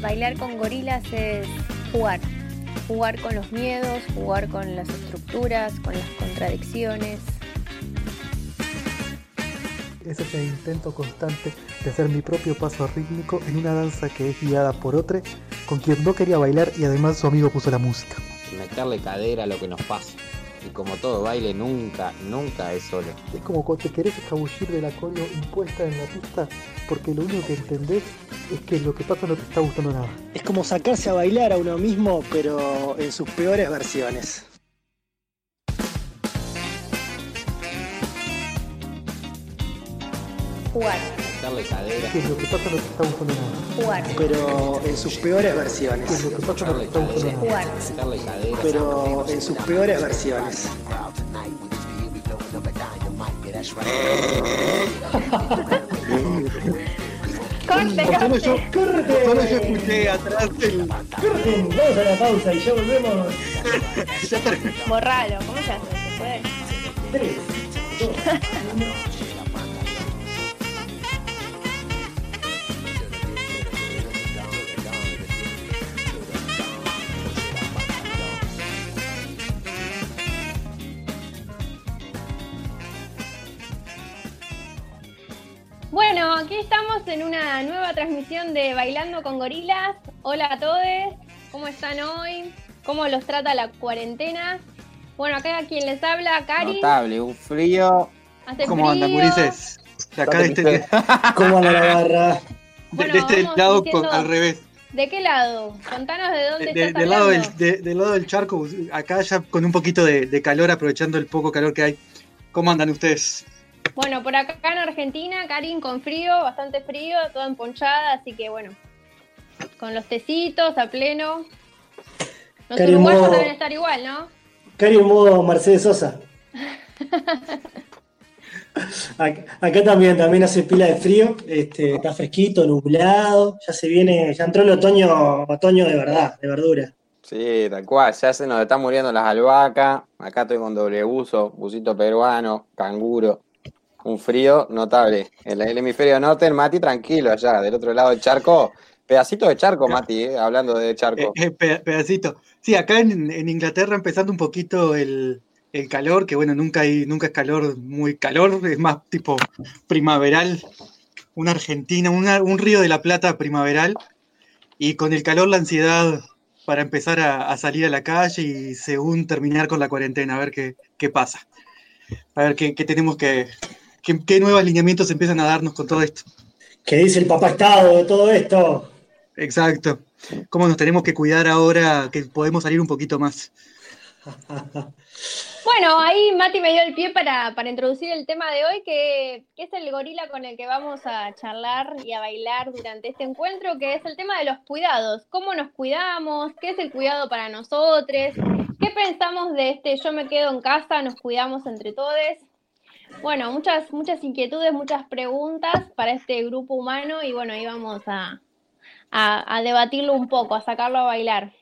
Bailar con gorilas es jugar. Jugar con los miedos, jugar con las estructuras, con las contradicciones. Es ese intento constante de hacer mi propio paso rítmico en una danza que es guiada por otro, con quien no quería bailar y además su amigo puso la música. Meterle cadera a lo que nos pasa. Y como todo baile, nunca, nunca es solo. Es como cuando te querés escabullir de la coreo impuesta en la pista, porque lo único que entendés es que lo que pasa no te está gustando nada. Es como sacarse a bailar a uno mismo, pero en sus peores versiones. Jugar. Meterle cadera. Que lo que pasa no te está gustando nada. Jugar. Pero en sus peores versiones. lo que pasa no te está gustando nada. Jugar. Meterle cadera. Pero en sus peores versiones. Corte, Solo corte. yo, solo yo escuché atrás el. Corten, vamos a la pausa y ya volvemos. Ya. Borralo. ¿Cómo se hace? ¿Se puede? Tres, dos, uno. Bueno, aquí estamos en una nueva transmisión de Bailando con Gorilas. Hola a todos, ¿cómo están hoy? ¿Cómo los trata la cuarentena? Bueno, acá quien les habla, Cari. Notable, un frío. Hace ¿Cómo andan? De acá de este, ¿Cómo anda la barra? Bueno, de este lado diciendo- con- al revés. ¿De qué lado? Contanos de dónde De- estás del, lado del, hablando. de- del lado del charco, acá ya con un poquito de, de calor, aprovechando el poco calor que hay. ¿Cómo andan ustedes? Bueno, por acá en Argentina, Karin con frío, bastante frío, toda emponchada, así que bueno, con los tecitos a pleno. Los Cari, uruguayos modo- deben estar igual, ¿no? Cari en modo Mercedes Sosa. Acá, acá también, también hace pila de frío, este, está fresquito, nublado, ya se viene, ya entró el otoño, otoño de verdad, de verdura. Sí, tal cual, ya se nos están muriendo las albahacas. Acá estoy con doble buzo, busito peruano, canguro. Un frío notable. En el hemisferio norte, el Mati tranquilo allá, del otro lado del charco. Pedacito de charco, Mati, eh, hablando de charco. Eh, eh, pe- pedacito. Sí, acá en, en Inglaterra empezando un poquito el, el calor, que bueno, nunca hay, nunca es calor muy calor, es más tipo primaveral, una Argentina, una- un río de la Plata primaveral, y con el calor la ansiedad para empezar a, a salir a la calle y según terminar con la cuarentena, a ver qué, qué pasa. A ver qué, qué tenemos que, qué, qué nuevos lineamientos empiezan a darnos con todo esto. ¿Qué dice el papá Estado de todo esto? Exacto. ¿Cómo nos tenemos que cuidar ahora que podemos salir un poquito más? Bueno, ahí Mati me dio el pie para, para introducir el tema de hoy, que, que es el gorila con el que vamos a charlar y a bailar durante este encuentro, que es el tema de los cuidados. ¿Cómo nos cuidamos? ¿Qué es el cuidado para nosotros? ¿Qué pensamos de este yo me quedo en casa, nos cuidamos entre todos? Bueno, muchas, muchas inquietudes, muchas preguntas para este grupo humano y bueno, ahí vamos a, a, a debatirlo un poco, a sacarlo a bailar.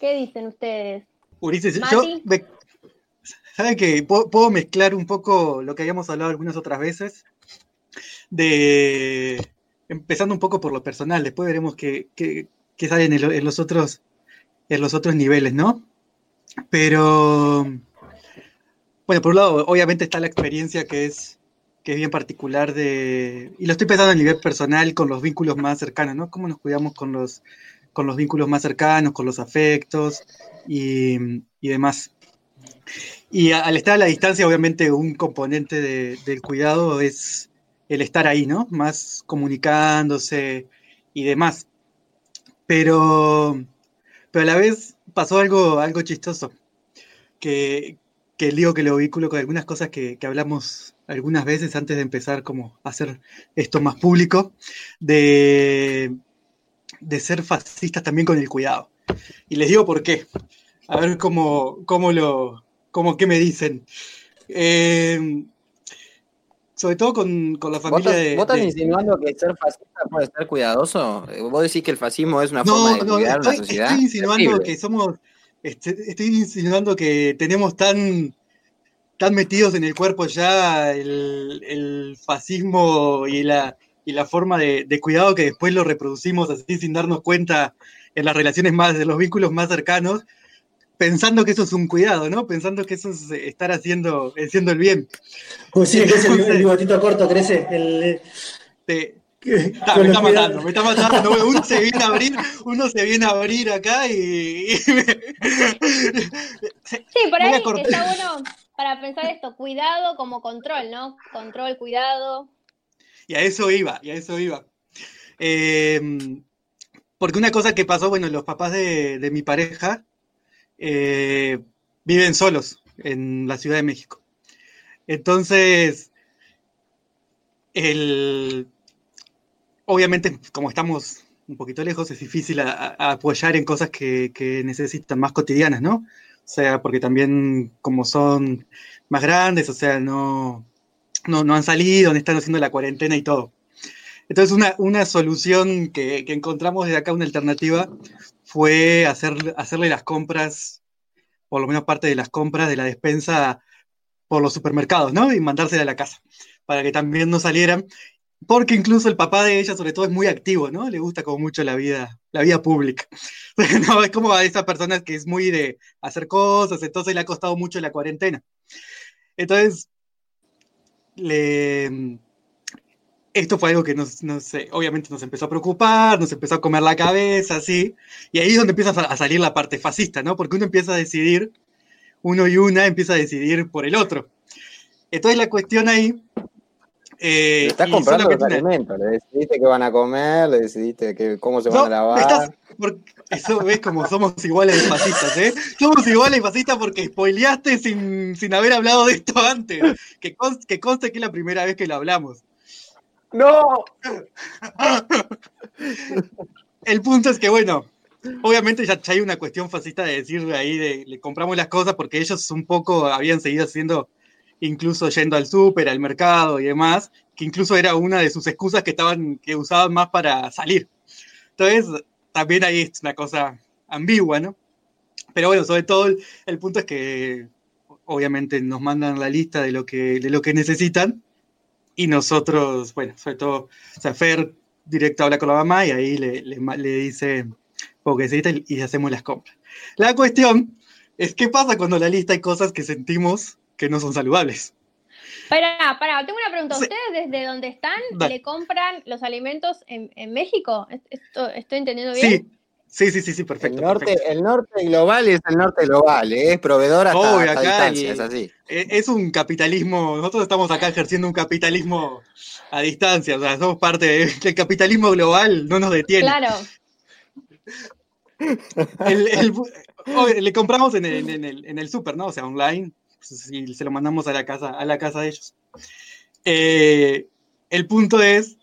¿Qué dicen ustedes? Ulises, yo me- ¿sabe que puedo, puedo mezclar un poco lo que habíamos hablado algunas otras veces? De empezando un poco por lo personal, después veremos qué, qué- qué sale en, el- en los otros, en los otros niveles, ¿no? Pero bueno, por un lado, obviamente está la experiencia que es, que es bien particular de. Y lo estoy pensando a nivel personal con los vínculos más cercanos, ¿no? Cómo nos cuidamos con los, con los vínculos más cercanos, con los afectos y, y demás. Y al estar a la distancia, obviamente, un componente de- del cuidado es el estar ahí, ¿no? Más comunicándose y demás. Pero, pero a la vez pasó algo, algo chistoso, que, que digo que lo vinculo con algunas cosas que, que hablamos algunas veces antes de empezar como a hacer esto más público, de, de ser fascistas también con el cuidado. Y les digo por qué. A ver cómo, cómo lo, cómo qué me dicen. Eh, sobre todo con, con la ¿Vos familia estás, de, vos estás de- insinuando que ser fascista puede ser cuidadoso? Eh, ¿Vos decís que el fascismo es una forma No, de no, cuidar una estoy, sociedad? estoy insinuando Terrible. que somos, este- estoy insinuando que tenemos tan, tan metidos en el cuerpo ya el, el fascismo y la, y la forma de, de cuidado que después lo reproducimos así sin darnos cuenta en las relaciones más, de los vínculos más cercanos, pensando que eso es un cuidado, ¿no? Pensando que eso es eh, estar haciendo, haciendo el bien. Pues sí, el, Entonces- el bigotito corto, crece. El, Te- me está matando, me está matando. No, Uno se viene a abrir, uno se viene a abrir acá y. y me- Sí, por ahí está bueno para pensar esto, cuidado como control, ¿no? Control, cuidado. Y a eso iba, y a eso iba. Eh, porque una cosa que pasó, bueno, los papás de, de mi pareja eh, viven solos en la Ciudad de México. Entonces, el, obviamente, como estamos un poquito lejos, es difícil apoyar en cosas que, que necesitan más cotidianas, ¿no? O sea, porque también como son más grandes, o sea, no, no, no han salido, no están haciendo la cuarentena y todo. Entonces, una, una solución que, que encontramos desde acá, una alternativa, fue hacer, hacerle las compras, por lo menos parte de las compras de la despensa por los supermercados, ¿no? Y mandársela a la casa, para que también no salieran, porque incluso el papá de ella, sobre todo, es muy activo, ¿no? Le gusta como mucho la vida, la vida pública. No, es como a esas personas que es muy de hacer cosas, entonces le ha costado mucho la cuarentena. Entonces, le, esto fue algo que nos, nos, eh, obviamente nos empezó a preocupar, nos empezó a comer la cabeza, así, y ahí es donde empieza a salir la parte fascista, ¿no? Porque uno empieza a decidir, uno y una empieza a decidir por el otro. Entonces la cuestión ahí... eh, estás comprando los alimentos, le decidiste qué van a comer, le decidiste que, cómo se van a lavar. estás- porque eso ves como somos iguales de fascistas, ¿eh? Somos iguales de fascistas porque spoileaste sin, sin haber hablado de esto antes. Que conste que es la primera vez que lo hablamos. ¡No! El punto es que, bueno, obviamente ya, ya hay una cuestión fascista de decir ahí, de le compramos las cosas porque ellos un poco habían seguido haciendo, incluso yendo al súper, al mercado y demás, que incluso era una de sus excusas que estaban, que usaban más para salir. Entonces, también ahí es una cosa ambigua, ¿no? Pero bueno, sobre todo el, punto es que obviamente nos mandan la lista de lo que, de lo que necesitan y nosotros, bueno, sobre todo, o sea, Fer directo habla con la mamá y ahí le, le, dice lo que necesita y, hacemos las compras. La cuestión es qué pasa cuando la lista hay cosas que sentimos que no son saludables. Pará, pará, tengo una pregunta. Sí. ¿Ustedes desde donde están Dale. le compran los alimentos en, en México? ¿Es- Esto, ¿Estoy entendiendo bien? Sí, sí, sí, sí, sí, El perfecto. norte, perfecto. el norte global es el norte global, ¿eh? es proveedor hasta, Obvio, hasta acá distancia, es así. Eh, Es un capitalismo, nosotros estamos acá ejerciendo un capitalismo a distancia, o sea, somos parte de- del capitalismo global, no nos detiene. Claro. el, el- obvio, le compramos en el, en el, en el súper, ¿no? O sea, online, y se lo mandamos a la casa, a la casa de ellos. Eh, el punto es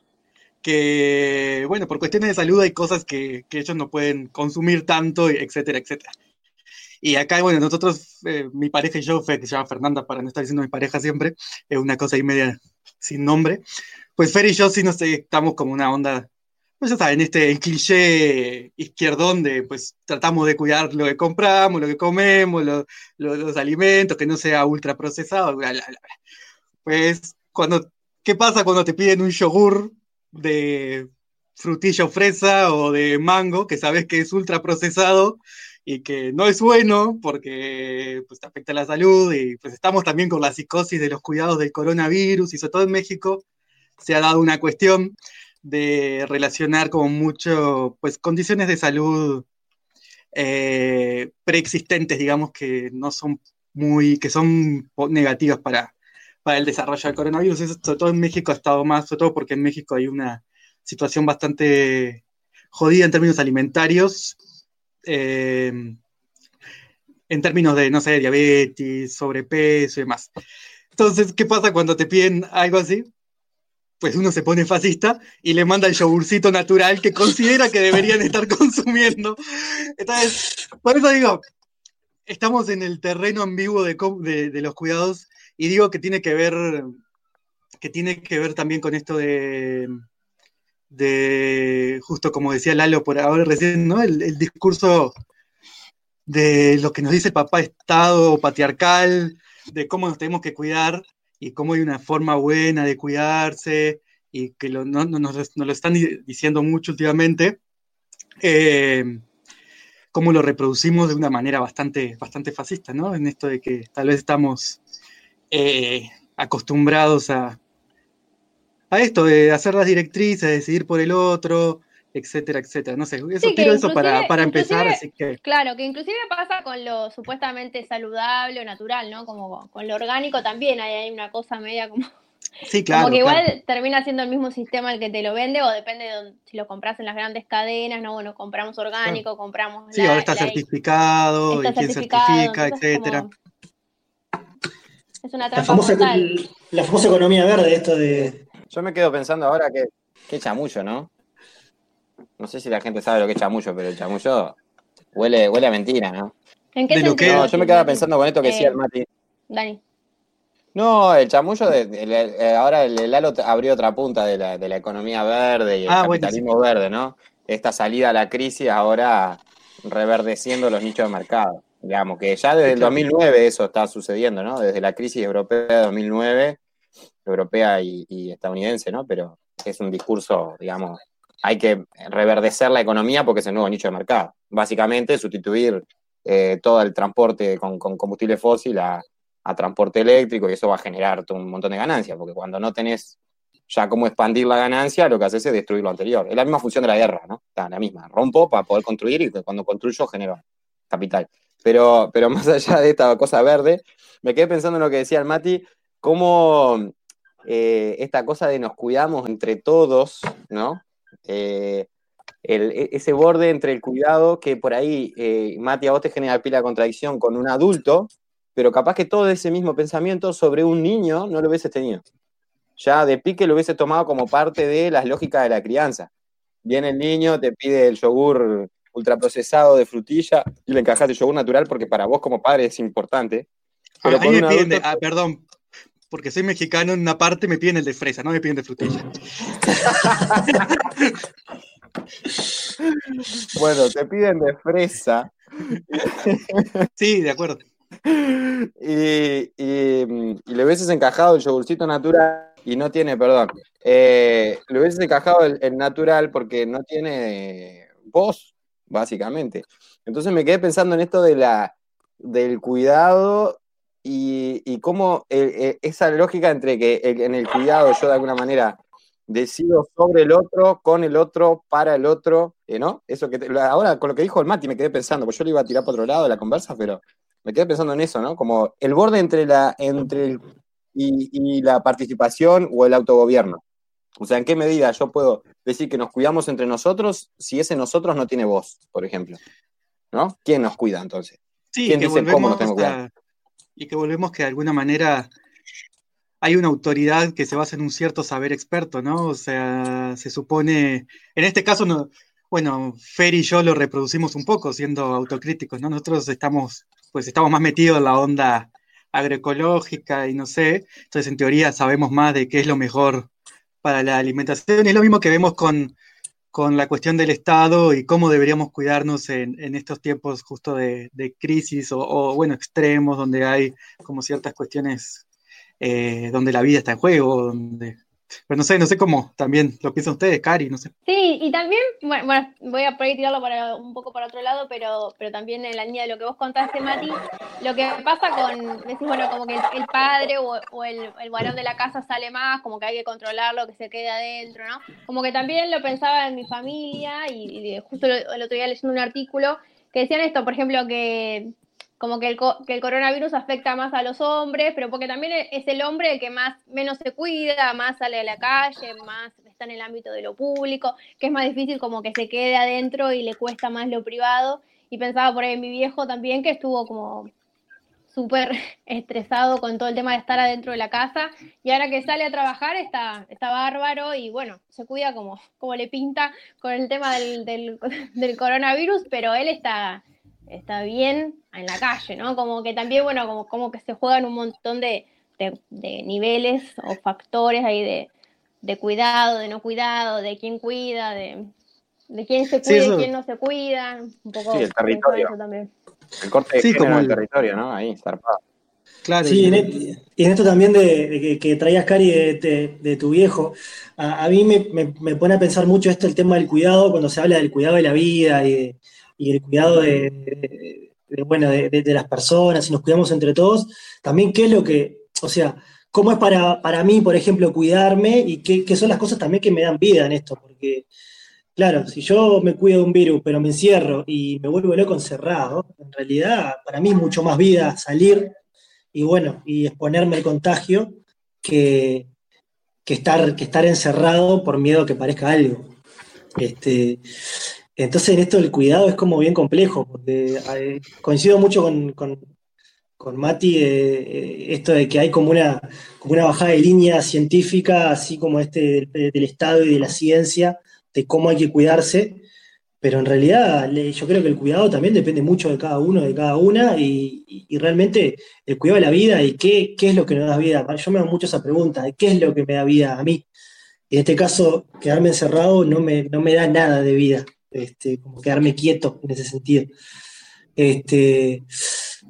que, bueno, por cuestiones de salud hay cosas que, que ellos no pueden consumir tanto, y etcétera, etcétera. Y acá, bueno, nosotros, eh, mi pareja y yo, Fe, que se llama Fernanda, para no estar diciendo mi pareja siempre, es una cosa ahí media sin nombre. Pues Fer y yo sí nos estamos como una onda pues ya saben, este el cliché izquierdón de pues tratamos de cuidar lo que compramos, lo que comemos, lo- lo- los alimentos, que no sea ultra procesado, bla, bla, bla. Pues, cuando, ¿qué pasa cuando te piden un yogur de frutilla o fresa o de mango, que sabes que es ultra procesado y que no es bueno porque pues, te afecta la salud y pues estamos también con la psicosis de los cuidados del coronavirus y sobre todo en México se ha dado una cuestión de relacionar como mucho, pues condiciones de salud eh, preexistentes, digamos, que no son muy, que son negativas para, para el desarrollo del coronavirus. Eso, sobre todo en México ha estado más, sobre todo porque en México hay una situación bastante jodida en términos alimentarios, eh, en términos de, no sé, diabetes, sobrepeso y demás. Entonces, ¿qué pasa cuando te piden algo así? Pues uno se pone fascista y le manda el yogurcito natural que considera que deberían estar consumiendo. Entonces, por eso digo, estamos en el terreno ambiguo de, de los cuidados y digo que tiene que ver, que tiene que ver también con esto de, de justo como decía Lalo por ahora recién, ¿no? El, el discurso de lo que nos dice el papá Estado patriarcal, de cómo nos tenemos que cuidar y cómo hay una forma buena de cuidarse y que no, nos, lo están diciendo mucho últimamente, eh, cómo lo reproducimos de una manera bastante, bastante fascista, ¿no? En esto de que tal vez estamos eh, acostumbrados a, a esto de hacer las directrices, decidir por el otro, etcétera, etcétera. No sé, eso tiro eso para, para empezar, así que... Claro, que inclusive pasa con lo supuestamente saludable o natural, ¿no? Como con lo orgánico también hay, hay una cosa media como... Sí, claro. Como que igual termina siendo el mismo sistema el que te lo vende, o depende de si lo compras en las grandes cadenas, no, bueno, compramos orgánico, compramos. Sí, ahora está certificado, y quién certifica, etcétera. Es una trampa la famosa, la famosa economía verde, esto de. Yo me quedo pensando ahora que, que chamullo, ¿no? No sé si la gente sabe lo que es chamullo, pero el chamullo huele, huele a mentira, ¿no? ¿En qué sentido? No, yo me quedaba pensando con esto que decía el Mati. Dani. No, el chamullo, de, ahora el, Lalo abrió otra punta de la, de la economía verde y el ah, capitalismo verde, ¿no? Esta salida a la crisis ahora reverdeciendo los nichos de mercado. Digamos que ya desde el 2009 eso está sucediendo, ¿no? Desde la crisis europea de 2009, europea y, y estadounidense, ¿no? Pero es un discurso, digamos, hay que reverdecer la economía porque es el nuevo nicho de mercado. Básicamente, sustituir eh, todo el transporte con, combustible fósil a, transporte eléctrico y eso va a generar un montón de ganancias, porque cuando no tenés ya cómo expandir la ganancia, lo que haces es destruir lo anterior. Es la misma función de la guerra, ¿no? Está la misma. Rompo para poder construir y cuando construyo genero capital. Pero, pero más allá de esta cosa verde, me quedé pensando en lo que decía el Mati, cómo eh, esta cosa de nos cuidamos entre todos, ¿no? Eh, e, ese borde entre el cuidado que por ahí, eh, Mati, a vos te genera pila de contradicción con un adulto, pero capaz que todo ese mismo pensamiento sobre un niño no lo hubiese tenido. Ya de pique lo hubiese tomado como parte de las lógicas de la crianza. Viene el niño, te pide el yogur ultraprocesado de frutilla y le encajas el yogur natural porque para vos como padre es importante. Pero ah, perdón, porque soy mexicano, en una parte me piden el de fresa, no me piden de frutilla. bueno, te piden de fresa. sí, de acuerdo. Y, le hubieses encajado el yogurcito natural y no tiene, perdón, eh, le hubieses encajado el, natural porque no tiene voz, básicamente. Entonces me quedé pensando en esto de la, del cuidado y, y cómo eh, eh, esa lógica entre que en el cuidado yo de alguna manera decido sobre el otro, con el otro, para el otro, eh, ¿no? Eso que ahora con lo que dijo el Mati me quedé pensando, pues yo le iba a tirar para otro lado de la conversa, pero me quedé pensando en eso, ¿no? Como el borde entre la entre y, la participación o el autogobierno. O sea, ¿en qué medida yo puedo decir que nos cuidamos entre nosotros si ese nosotros no tiene voz, por ejemplo? ¿No? ¿Quién nos cuida entonces? Sí, ¿Quién dice cómo nos tenemos que cuidar? Y que volvemos que de alguna manera hay una autoridad que se basa en un cierto saber experto, ¿no? O sea, se supone, en este caso, no, bueno, Fer y yo lo reproducimos un poco siendo autocríticos, ¿no? Nosotros estamos, pues estamos más metidos en la onda agroecológica y no sé, entonces en teoría sabemos más de qué es lo mejor para la alimentación. Es lo mismo que vemos con, con la cuestión del Estado y cómo deberíamos cuidarnos en, en estos tiempos justo de, crisis o, o, bueno, extremos, donde hay como ciertas cuestiones eh, donde la vida está en juego, donde pero no sé, no sé cómo también lo piensan ustedes, Cari, no sé. Sí, y también, bueno, voy a por tirarlo para, un poco para otro lado, pero, pero también en la línea de lo que vos contaste, Mati, lo que pasa con, decís, bueno, como que el, padre o, el, el, varón de la casa sale más, como que hay que controlarlo, que se quede adentro, ¿no? Como que también lo pensaba en mi familia y, justo el otro día leyendo un artículo que decían esto, por ejemplo, que como que el, que el coronavirus afecta más a los hombres, pero porque también es el hombre el que más menos se cuida, más sale a la calle, más está en el ámbito de lo público, que es más difícil como que se quede adentro y le cuesta más lo privado. Y pensaba por ahí mi viejo también que estuvo como súper estresado con todo el tema de estar adentro de la casa y ahora que sale a trabajar está, está bárbaro y bueno, se cuida como, como le pinta con el tema del, del coronavirus, pero él está está bien en la calle, ¿no? Como que también, bueno, como, como que se juegan un montón de, niveles o factores ahí de, cuidado, de no cuidado, de quién cuida, de, quién se cuida y quién no se cuida. Un poco sí, el territorio. también. El corte de Sí, como el- el territorio, ¿no? Ahí, zarpado. Claro, Sí, y- en, y en esto también de, de que, que traías, Cari, de, de- de tu viejo, a, a mí me, me- me pone a pensar mucho esto, el tema del cuidado, cuando se habla del cuidado de la vida y, de- y el cuidado de, bueno, de, las personas, y nos cuidamos entre todos, también qué es lo que, o sea, cómo es para, para mí, por ejemplo, cuidarme y qué, qué son las cosas también que me dan vida en esto, porque, claro, si yo me cuido de un virus, pero me encierro y me vuelvo loco encerrado, en realidad para mí es mucho más vida salir y bueno, y exponerme al contagio que, que estar, que estar encerrado por miedo a que parezca algo. Este, entonces en esto del cuidado es como bien complejo, porque eh, coincido mucho con, Mati eh, eh, esto de que hay como una, bajada de línea científica, así como este del, Estado y de la ciencia, de cómo hay que cuidarse, pero en realidad yo creo que el cuidado también depende mucho de cada uno, de cada una, y, realmente el cuidado de la vida y qué, es lo que nos da vida. Yo me hago mucho esa pregunta, de qué es lo que me da vida a mí. Y en este caso, quedarme encerrado no me da nada de vida, este, como quedarme quieto en ese sentido. Este,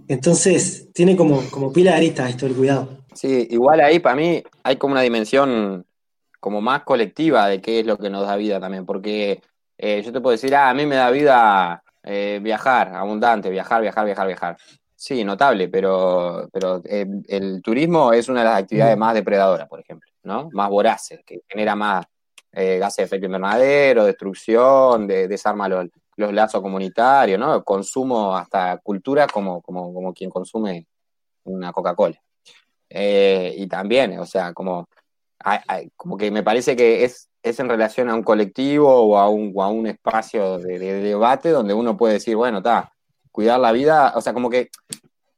entonces, tiene como, como pila de aristas esto del cuidado. Sí, igual ahí para mí hay como una dimensión como más colectiva de qué es lo que nos da vida también, porque eh, yo te puedo decir, ah, a mí me da vida eh, viajar, abundante, viajar, viajar, viajar, viajar. Sí, notable, pero, pero eh, el turismo es una de las actividades más depredadoras, por ejemplo, ¿no? Más voraces, que genera más eh, gases de efecto invernadero, destrucción, de, desarma los, los lazos comunitarios, ¿no? Consumo hasta cultura como, como, como quien consume una Coca-Cola. Eh, y también, o sea, como, como que me parece que es, es en relación a un colectivo o a un, o a un espacio de, de debate donde uno puede decir, bueno, está, cuidar la vida, o sea, como que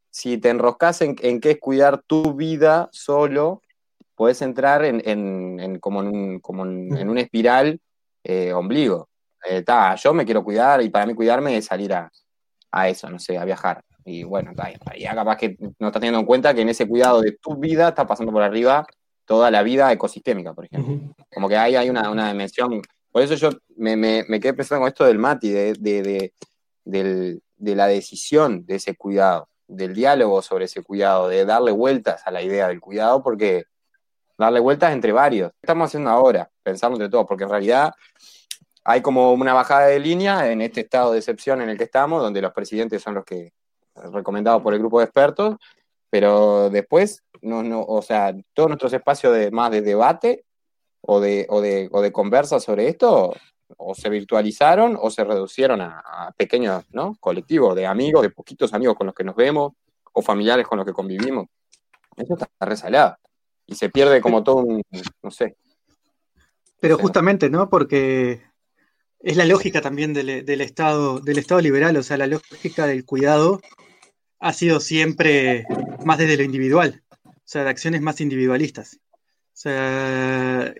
si te enroscas en, en qué es cuidar tu vida solo, puedes entrar en, en- en como en un, como en, en una espiral eh, ombligo. Eh, ta, yo me quiero cuidar y para mí cuidarme es salir a, a eso, no sé, a viajar. Y bueno, ta, ya capaz que no estás teniendo en cuenta que en ese cuidado de tu vida está pasando por arriba toda la vida ecosistémica, por ejemplo. Ujú. Como que ahí hay una, una dimensión. Por eso yo me, me, me quedé pensando con esto del Mati, de, de, de, del- de la decisión de ese cuidado, del diálogo sobre ese cuidado, de darle vueltas a la idea del cuidado, porque darle vueltas entre varios. ¿Qué estamos haciendo ahora? Pensando entre todos, porque en realidad hay como una bajada de línea en este estado de excepción en el que estamos, donde los presidentes son los que recomendados por el grupo de expertos, pero después, no, no, o sea, todos nuestros espacios de más de debate o de, o de, o de conversa sobre esto, o se virtualizaron o se reducieron a, a pequeños ¿no? colectivos de amigos, de poquitos amigos con los que nos vemos, o familiares con los que convivimos. Eso está resalado. Y se pierde como todo un, no sé. Pero justamente, ¿no? Porque es la lógica también del, del Estado, del Estado liberal, o sea, la lógica del cuidado ha sido siempre más desde lo individual, o sea, de acciones más individualistas. O sea,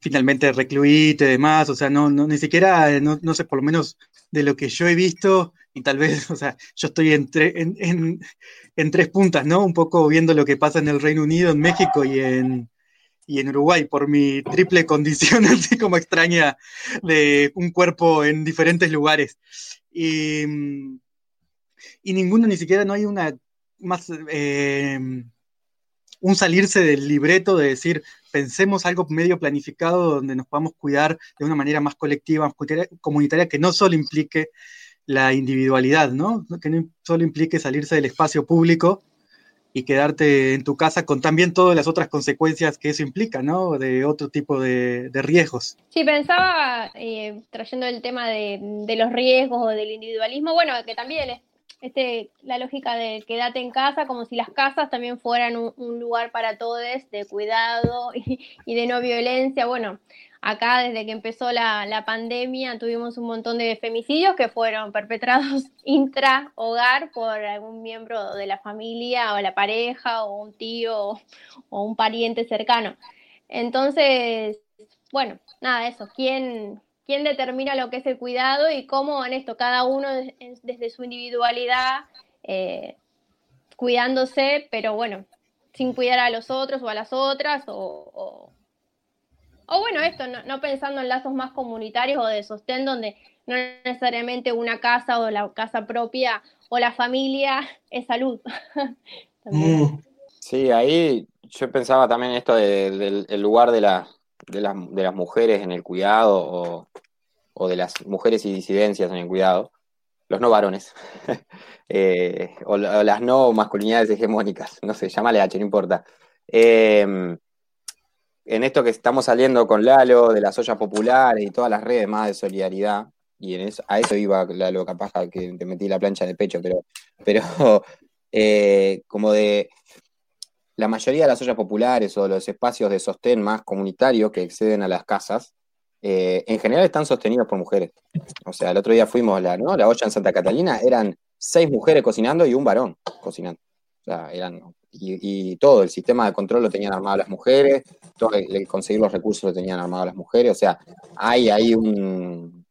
finalmente recluirte y demás, o sea, no, no ni siquiera, no, no sé, por lo menos de lo que yo he visto, y tal vez, o sea, yo estoy en, en, en- tres puntas, ¿no? Un poco viendo lo que pasa en el Reino Unido, en México y en, y en Uruguay, por mi triple condición, así como extraña, de un cuerpo en diferentes lugares. Y, y ninguno, ni siquiera no hay una más, eh, un salirse del libreto de decir, pensemos algo medio planificado donde nos podamos cuidar de una manera más colectiva, más comunitaria, que no solo implique la individualidad, ¿no? Que no solo implique salirse del espacio público y quedarte en tu casa con también todas las otras consecuencias que eso implica, ¿no? De otro tipo de, riesgos. Sí, pensaba, eh, trayendo el tema de, los riesgos o del individualismo, bueno, que también es este, la lógica de quédate en casa, como si las casas también fueran un, un lugar para todos de cuidado y, y de no violencia. Bueno, acá desde que empezó la, la pandemia tuvimos un montón de femicidios que fueron perpetrados intra hogar por algún miembro de la familia o la pareja o un tío o, un pariente cercano. Entonces, bueno, nada, eso, ¿quién, quién determina lo que es el cuidado y cómo en esto cada uno des- desde su individualidad eh, cuidándose, pero bueno, sin cuidar a los otros o a las otras o- O bueno, esto, no, pensando en lazos más comunitarios o de sostén, donde no necesariamente una casa o la casa propia o la familia es salud. Mm. sí, ahí yo pensaba también esto del lugar de, la, de, las mujeres en el cuidado o, o, de las mujeres y disidencias en el cuidado, los no varones, eh, o, las no masculinidades hegemónicas, no sé, llámale H, no importa. Em, en esto que estamos saliendo con Lalo, de las ollas populares y todas las redes más de solidaridad, y a eso iba Lalo, capaz que te metí la plancha de pecho, pero, pero eh, como de la mayoría de las ollas populares o los espacios de sostén más comunitarios que exceden a las casas, eh, en general están sostenidos por mujeres. O sea, el otro día fuimos la, ¿no? la olla en Santa Catalina, eran seis mujeres cocinando y un varón cocinando. Eran, y, todo, el sistema de control lo tenían armado las mujeres, todo el, conseguir los recursos lo tenían armado las mujeres. O sea, hay ahí un,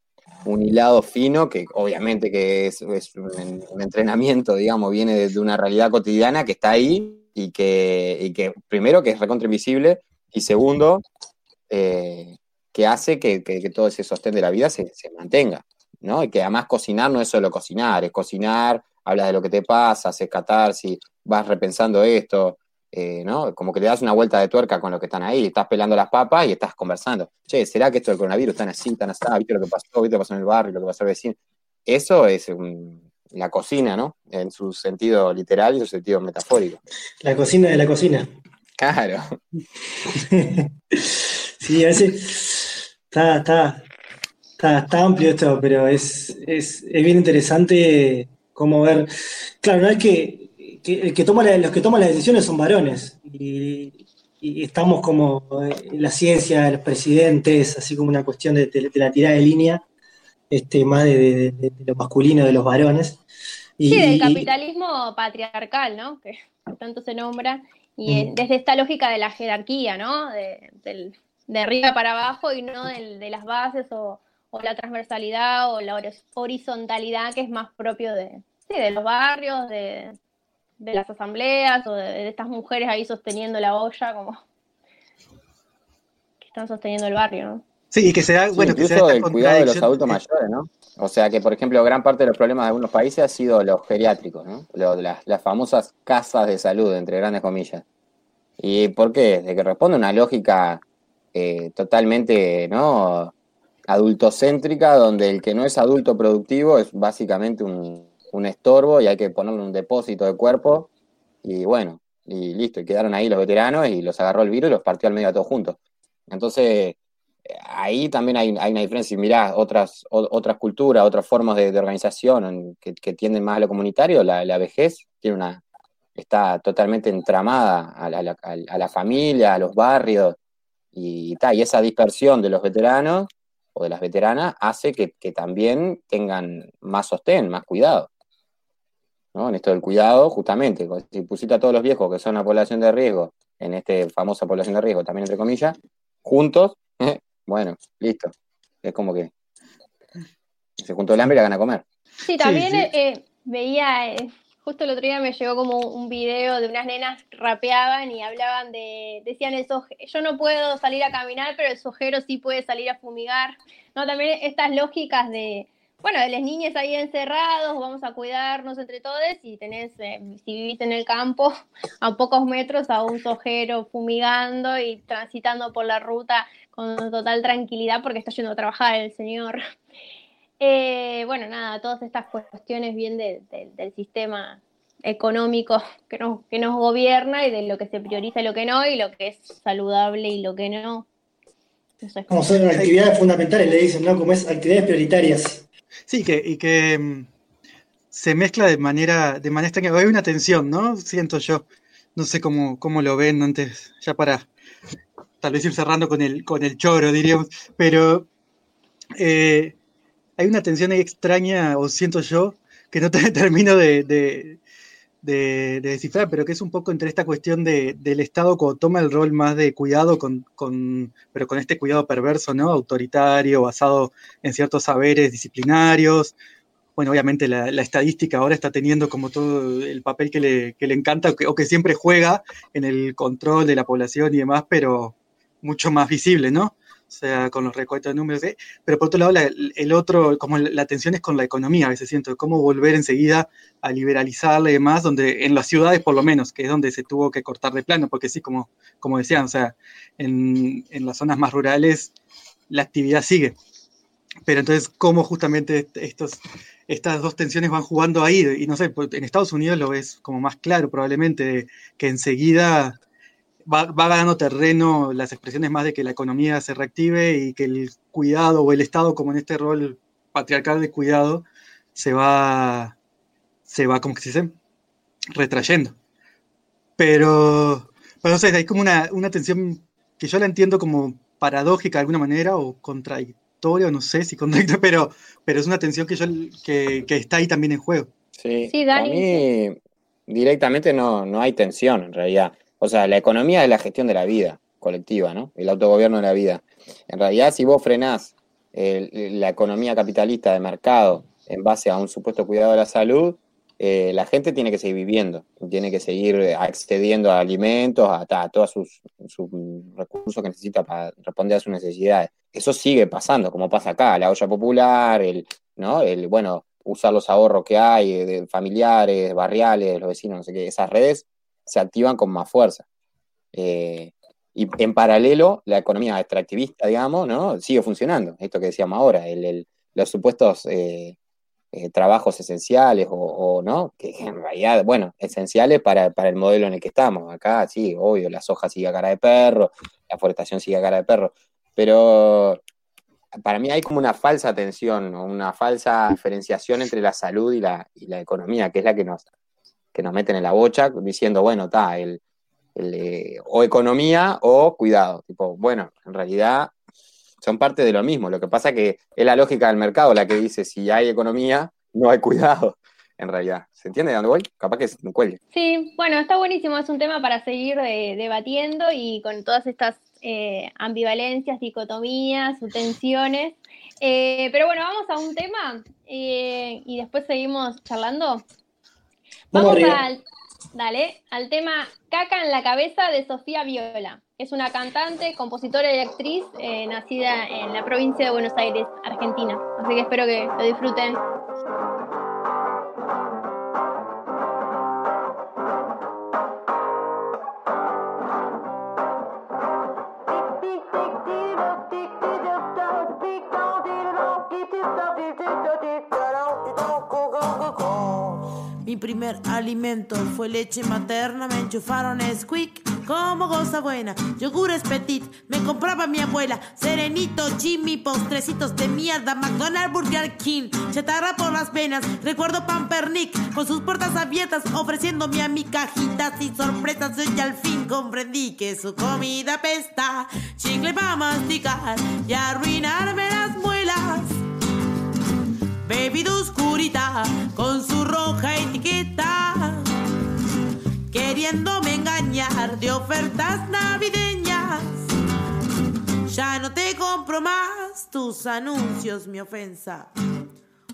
un hilado fino que obviamente que es, un, entrenamiento, digamos, viene de, una realidad cotidiana que está ahí y que, que primero que es recontra invisible y segundo eh, que hace que, todo ese sostén de la vida se, mantenga, ¿no? Y que además cocinar no es solo cocinar, es cocinar, hablas de lo que te pasa, haces catarsis, vas repensando esto, eh, ¿no? Como que le das una vuelta de tuerca con lo que están ahí, estás pelando las papas y estás conversando. Che, ¿será que esto del coronavirus tan así, tan así? ¿Viste lo que pasó? ¿Viste lo que pasó en el barrio? ¿Lo que pasó al vecino? Eso es la cocina, ¿no? En su sentido literal y su sentido metafórico. La cocina de la cocina. Claro. sí, a veces está, está, está, amplio esto, pero es, es, es bien interesante cómo ver. Claro, no es que que, que toma los que toman las decisiones son varones. Y, estamos como en la ciencia, los presidentes, así como una cuestión de, la tirada de línea, este, más de, lo masculino de los varones. Y, sí, del capitalismo patriarcal, ¿no? Que tanto se nombra. Y mm. desde esta lógica de la jerarquía, ¿no? De, arriba para abajo y no de las bases o, o, la transversalidad o la horizontalidad que es más propio de, sí, de los barrios, de, de las asambleas o de, estas mujeres ahí sosteniendo la olla, como que están sosteniendo el barrio, ¿no? Sí, y que se da, bueno, incluso el cuidado de los adultos mayores, ¿no? O sea que, por ejemplo, gran parte de los problemas de algunos países ha sido los geriátricos, ¿no? las, famosas casas de salud, entre grandes comillas. ¿Y por qué? De que responde a una lógica eh, totalmente, ¿no? Adultocéntrica, donde el que no es adulto productivo es básicamente un, un estorbo y hay que ponerle un depósito de cuerpo y bueno, y listo, y quedaron ahí los veteranos y los agarró el virus y los partió al medio a todos juntos. Entonces, ahí también hay, una diferencia. Y mirá, otras, otras culturas, otras formas de, organización que, tienden más a lo comunitario, la, vejez tiene una, está totalmente entramada a la, familia, a los barrios, y, y esa dispersión de los veteranos o de las veteranas hace que, que también tengan más sostén, más cuidado. En esto del cuidado, justamente, si pusiste a todos los viejos que son una población de riesgo, en esta famosa población de riesgo, también entre comillas, juntos, bueno, listo. Es como que se juntó el hambre y la gana a comer. Sí, también eh, veía, eh, justo el otro día me llegó como un video de unas nenas rapeaban y hablaban de, decían el yo no puedo salir a caminar, pero el sojero sí puede salir a fumigar. No, también estas lógicas de, bueno, de las niñas ahí encerrados, vamos a cuidarnos entre todos y tenés, eh, si vivís en el campo, a pocos metros a un sojero fumigando y transitando por la ruta con total tranquilidad porque está yendo a trabajar el señor. Eh, bueno, nada, todas estas cuestiones bien del sistema económico que nos, que nos gobierna y de lo que se prioriza y lo que no, y lo que es saludable y lo que no. Como son actividades fundamentales, le dicen, ¿no? Como es actividades prioritarias. Sí, que, y que mm, se mezcla de manera, de manera extraña. Hay una tensión, ¿no? Siento yo. No sé cómo, cómo lo ven antes, ya para tal vez ir cerrando con el, con el choro, diríamos. Pero eh, hay una tensión extraña, o siento yo, que no te termino de, descifrar, pero que es un poco entre esta cuestión del Estado cuando toma el rol más de cuidado, con, con, pero con este cuidado perverso, ¿no? Autoritario, basado en ciertos saberes disciplinarios. Bueno, obviamente la, estadística ahora está teniendo como todo el papel que le, que le encanta o que, o que siempre juega en el control de la población y demás, pero mucho más visible, ¿no? O sea, con los recuentos de números, ¿eh? pero por otro lado, el otro, como la tensión es con la economía, a veces siento, cómo volver enseguida a liberalizarla y demás, donde en las ciudades por lo menos, que es donde se tuvo que cortar de plano, porque sí, como, como decían, o sea, en, en las zonas más rurales la actividad sigue. Pero entonces, ¿cómo justamente estos, estas dos tensiones van jugando ahí? Y no sé, pues, en Estados Unidos lo ves como más claro probablemente, que enseguida va, ganando terreno las expresiones más de que la economía se reactive y que el cuidado o el Estado, como en este rol patriarcal de cuidado, se va, se va, como que se dice, retrayendo. Pero, pero no sé, hay como una, una tensión que yo la entiendo como paradójica de alguna manera o contradictoria, no sé si contradictoria, pero, pero es una tensión que, yo, que, que está ahí también en juego. Sí, sí Dani. A mí directamente no, no hay tensión en realidad. O sea, la economía es la gestión de la vida colectiva, ¿no? El autogobierno de la vida. En realidad, si vos frenás la economía capitalista de mercado en base a un supuesto cuidado de la salud, eh, la gente tiene que seguir viviendo, tiene que seguir accediendo a alimentos, a, todos sus, recursos que necesita para responder a sus necesidades. Eso sigue pasando, como pasa acá, la olla popular, el, ¿no? el bueno, usar los ahorros que hay de familiares, barriales, los vecinos, no sé qué, esas redes se activan con más fuerza. Eh, y en paralelo, la economía extractivista, digamos, ¿no? sigue funcionando. Esto que decíamos ahora, los supuestos eh, eh, trabajos esenciales o, no, que en realidad, bueno, esenciales para, el modelo en el que estamos. Acá, sí, obvio, la soja sigue a cara de perro, la forestación sigue a cara de perro, pero para mí hay como una falsa tensión, una falsa diferenciación entre la salud y la, y la economía, que es la que nos, que nos meten en la bocha diciendo, bueno, está, el, eh, o economía o cuidado. Tipo, bueno, en realidad son parte de lo mismo. Lo que pasa que es la lógica del mercado la que dice, si hay economía, no hay cuidado, en realidad. ¿Se entiende de dónde voy? Capaz que se me cuelgue. Sí, bueno, está buenísimo. Es un tema para seguir eh, debatiendo y con todas estas eh, ambivalencias, dicotomías, tensiones. pero bueno, vamos a un tema y después seguimos charlando. Vamos al, dale, al tema Caca en la cabeza de Sofía Viola. Es una cantante, compositora y actriz eh, nacida en la provincia de Buenos Aires, Argentina. Así que espero que lo disfruten. Primer alimento fue leche materna, me enchufaron squeak como goza buena. Yogures petit, me compraba mi abuela. Serenito, Jimmy, postrecitos de mierda. McDonald's, Burger King, chatarra por las venas. Recuerdo Pampernick con sus puertas abiertas, ofreciéndome a mi cajitas y sorpresas. Yo al fin comprendí que su comida pesta. Chicle para masticar y arruinarme las muelas. Bebida oscurita con su roja etiqueta, queriéndome engañar de ofertas navideñas. Ya no te compro más tus anuncios, mi ofensa.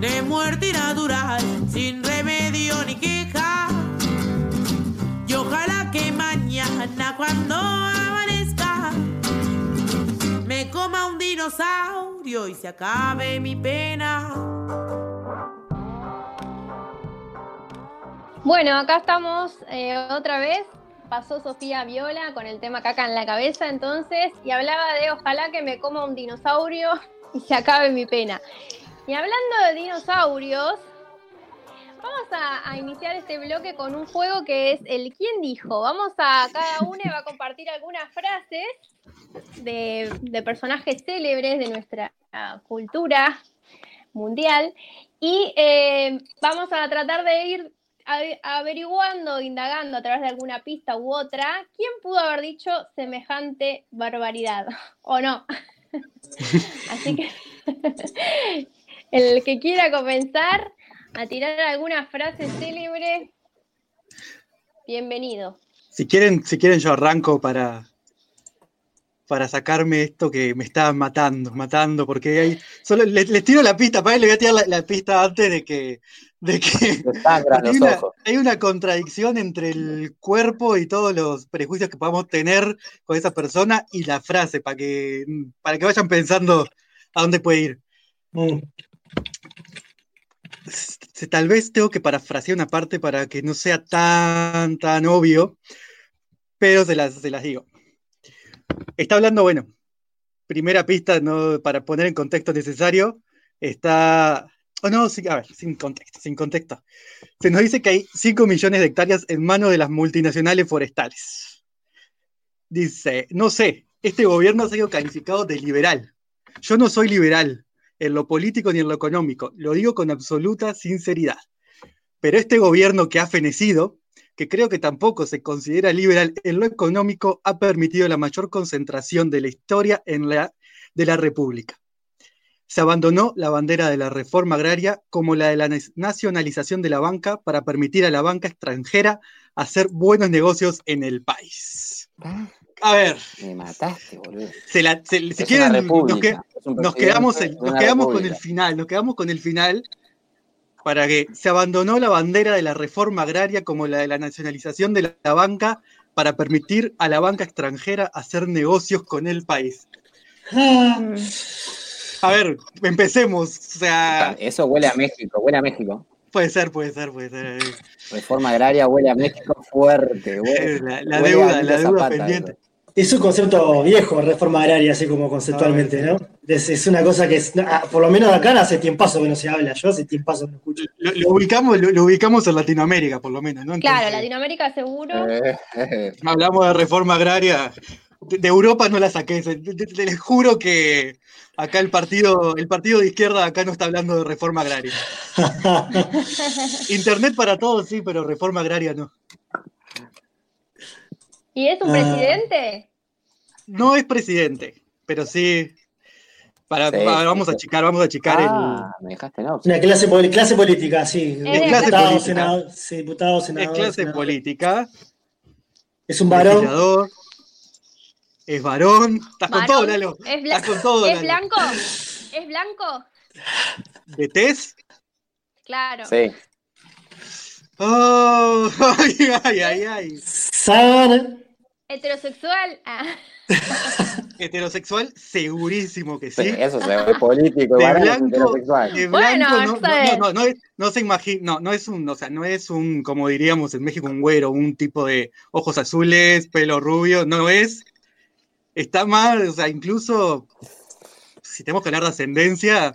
de muerte natural, sin remedio ni queja. Y ojalá que mañana cuando amanezca me coma un dinosaurio y se acabe mi pena. Bueno, acá estamos eh, otra vez. Pasó Sofía Viola con el tema caca en la cabeza entonces y hablaba de ojalá que me coma un dinosaurio y se acabe mi pena. Y hablando de dinosaurios, vamos a, iniciar este bloque con un juego que es el ¿Quién dijo? Vamos a, cada uno va a compartir algunas frases de, personajes célebres de nuestra cultura mundial y eh, vamos a tratar de ir averiguando, indagando a través de alguna pista u otra, quién pudo haber dicho semejante barbaridad o no. Así que El que quiera comenzar a tirar alguna frase célebre, bienvenido. Si quieren, si quieren yo arranco para, para sacarme esto que me está matando, matando, porque hay, solo les, les tiro la pista, para él le voy a tirar la, la pista antes de que, de que hay una, ojos. hay una contradicción entre el cuerpo y todos los prejuicios que podamos tener con esa persona y la frase, para que, para que vayan pensando a dónde puede ir. Tal vez tengo que parafrasear una parte para que no sea tan, tan obvio, pero se las, se las digo. Está hablando, bueno, primera pista no, para poner en contexto necesario, está... Oh, no, sí, a ver, sin contexto, sin contexto. Se nos dice que hay 5 millones de hectáreas en manos de las multinacionales forestales. Dice, no sé, este gobierno ha sido calificado de liberal. Yo no soy liberal en lo político ni en lo económico, lo digo con absoluta sinceridad. Pero este gobierno que ha fenecido, que creo que tampoco se considera liberal en lo económico, ha permitido la mayor concentración de la historia en la, de la República. Se abandonó la bandera de la reforma agraria como la de la na- nacionalización de la banca para permitir a la banca extranjera hacer buenos negocios en el país. A ver, Me mataste, boludo. se la- se- si Es quieren, nos, que- quedamos, nos quedamos con el final, nos quedamos con el final para que se abandonó la bandera de la reforma agraria como la de la nacionalización de la, la banca para permitir a la banca extranjera hacer negocios con el país. Ah, A ver, empecemos. O sea, Eso huele a México, huele a México. puede ser, puede ser, puede ser. Reforma agraria huele a México fuerte. Eh, Huele, La, la huele a deuda, la deuda Zapata, pendiente. eso. Es un concepto viejo, reforma agraria, así como conceptualmente, ¿no? Es, es una cosa que es, ah, por lo menos acá hace tiempazo que no se habla, yo hace tiempazo que no escucho. Lo, lo ubicamos, lo, lo ubicamos en Latinoamérica, por lo menos, ¿no? Claro, Latinoamérica seguro. Eh, eh, Hablamos de reforma agraria. De, de Europa no la saqué. se- te- te- Les juro que acá el partido, el partido de izquierda acá no está hablando de reforma agraria. Internet para todos, sí, pero reforma agraria no. ¿Y es un Ah. presidente? No es presidente, pero sí. Para, Sí, para- sí, vamos a achicar, vamos a achicar Ah, me dejaste en Una clase, política, sí. Es clase Diputado, política. senador, sí, diputado, el. Es senador. clase senador. política, Es un varón. legislador, es varón. Estás con todo, Lalo. ¿Es, Estás con todo, ¿Es Lalo. blanco? ¿Es blanco? ¿De test? Claro. Sí. Oh, ay, ay, ay, ay. Sana. ¿Heterosexual? Ah. Heterosexual, segurísimo que Sí, sí. eso se ve político, De es blanco, heterosexual. de Bueno, blanco, no, no no, sé. no, no, no es- no se imagina, no, no es un, o sea, no es un, como diríamos en México, un güero, un tipo de ojos azules, pelo rubio, no es, está mal, o sea, incluso si tenemos que hablar de ascendencia,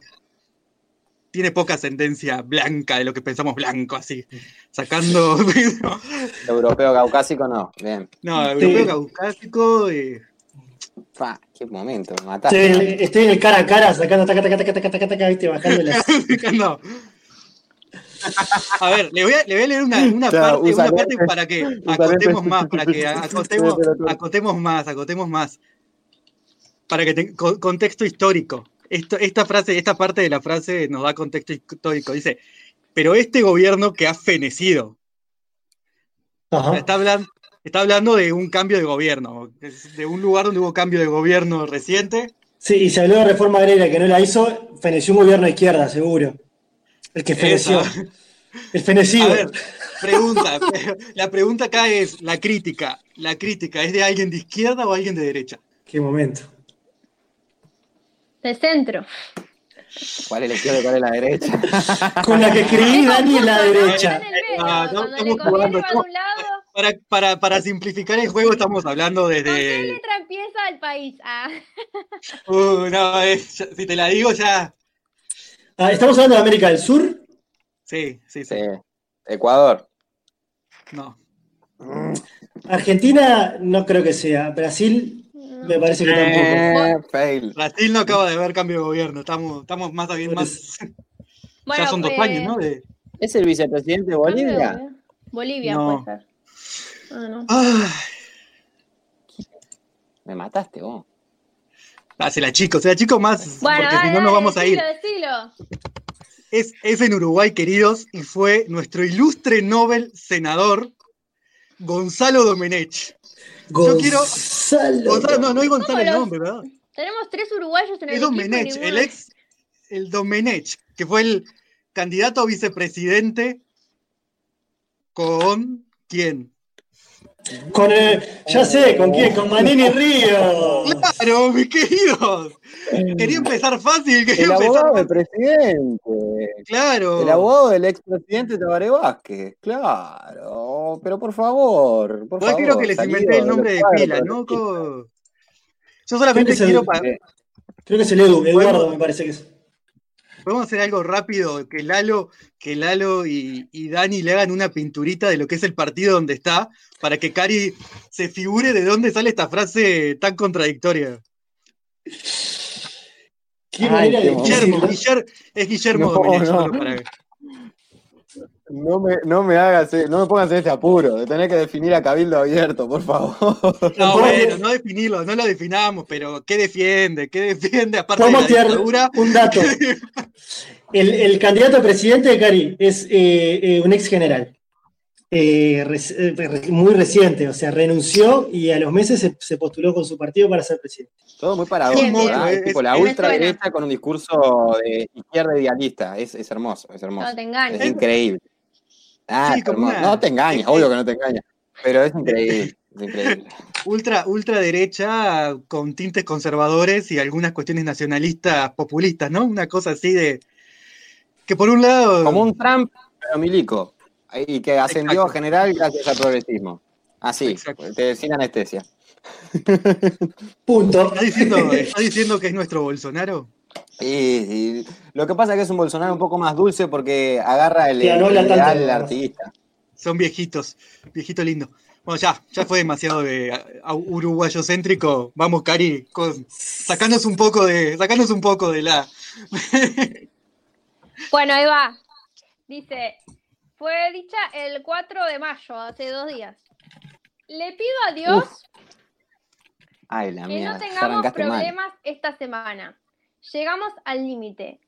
tiene poca ascendencia blanca de lo que pensamos blanco, así, sacando, Europeo caucásico no. Bien. no, Sí. europeo caucásico, eh, Pa, qué momento, me Estoy, mataste. en el- estoy en el cara a cara, sacando taca, taca, taca, taca, taca, taca, viste, bajando las. No. A ver, le voy a, le voy a leer una, una Claro, parte, una para que acotemos más, para que acotemos, acotemos más, acotemos más. Para que tenga contexto histórico. Esto, esta frase, esta parte de la frase nos da contexto histórico. Dice, pero este gobierno que ha fenecido, Ajá. está hablando, está hablando de un cambio de gobierno, de un lugar donde hubo cambio de gobierno reciente. Sí, y se habló de reforma agraria que no la hizo, feneció un gobierno de izquierda, seguro. El que feneció. Esa. El fenecido. A ver, pregunta. La pregunta acá es, la crítica. ¿La crítica es de alguien de izquierda o alguien de derecha? Qué momento. De centro. ¿Cuál es la izquierda y cuál es la derecha? Con la que escribí Dani en la derecha. medio. Ah, no, estamos jugando, va de un lado. Para, para, para simplificar el juego estamos hablando ¿Con qué desde... letra empieza el país? Ah. Uh, no, es- ya- si te la digo ya... Ah, ¿Estamos hablando de América del Sur? Sí, sí, sí. Sí. Ecuador. No. Argentina no creo que sea. Brasil me parece que tampoco. Eh, fail. Brasil no acaba de ver cambio de gobierno. Estamos, estamos más bien más... Bueno, ya son dos eh, años, ¿no? De- ¿Es el vicepresidente de Bolivia? Bolivia No. puede ser. Ah, no. Ah, Me mataste vos. Ah, se la chico, se la chico más, Bueno, porque si no nos vamos a ir. decilo. Es, es en Uruguay, queridos, y fue nuestro ilustre Nobel senador, Gonzalo Domenech. Yo quiero- Gonzalo. Gonzalo, no, no es Gonzalo el nombre, ¿verdad? Tenemos tres uruguayos en el Es equipo. Domenech, el ex, el Domenech, que fue el candidato a vicepresidente con quién? Con el- ya sé, ¿con quién? Con Manini Río. Claro, mis queridos. Quería empezar fácil, quería El empezar abogado del presidente. Claro. El abogado del expresidente Tabaré Vázquez. Claro. Pero por favor. Por No favor quiero que les inventé el nombre de pila, ¿no? Yo solamente Creo quiero Creo que es el Edu, Eduardo me parece que es. Podemos hacer algo rápido, que Lalo, que Lalo y, y Dani le hagan una pinturita de lo que es el partido donde está, para que Cari se figure de dónde sale esta frase tan contradictoria. Qué Ay, manera qué de Guillermo, decirlo. Guiller- es Guillermo No, Domenech, no. solo para- No me, no me hagas, eh, no me pongas en este apuro de tener que definir a Cabildo Abierto, por favor. No, bueno, no definirlo, no lo definamos, pero ¿qué defiende? ¿Qué defiende aparte de la Podemos tirar dictadura? un dato. El, el candidato a presidente de Cari es eh, eh, un ex general. Eh, eh, muy reciente, o sea, renunció y a los meses se, se postuló con su partido para ser presidente. Todo muy paradójico. Es Es- tipo la es- ultraderecha con un discurso de izquierda idealista. Es, es hermoso, es hermoso. No te engañes. Es increíble. Ah, Sí, es como hermoso. una- No te engañes, es- obvio que no te engañas. Pero es increíble, es increíble. Ultra, ultraderecha con tintes conservadores y algunas cuestiones nacionalistas populistas, ¿no? Una cosa así de. Que por un lado. Como un Trump, pero milico. Y que ascendió Exacto. a general gracias al progresismo. Así, Exacto. te- sin anestesia. Punto. ¿Está diciendo, está diciendo que es nuestro Bolsonaro? Sí, sí. Lo que pasa es que es un Bolsonaro un poco más dulce porque agarra el, el artiguista. Son viejitos, viejito lindo. Bueno, ya, ya fue demasiado de uruguayo céntrico. Vamos, Cari, con, sacanos un poco de, sacanos un poco de la. Bueno, ahí va. Dice, fue dicha el 4 de mayo, hace dos días. Le pido a Dios Ay, la que mía, no tengamos mal. problemas esta semana. Llegamos al límite.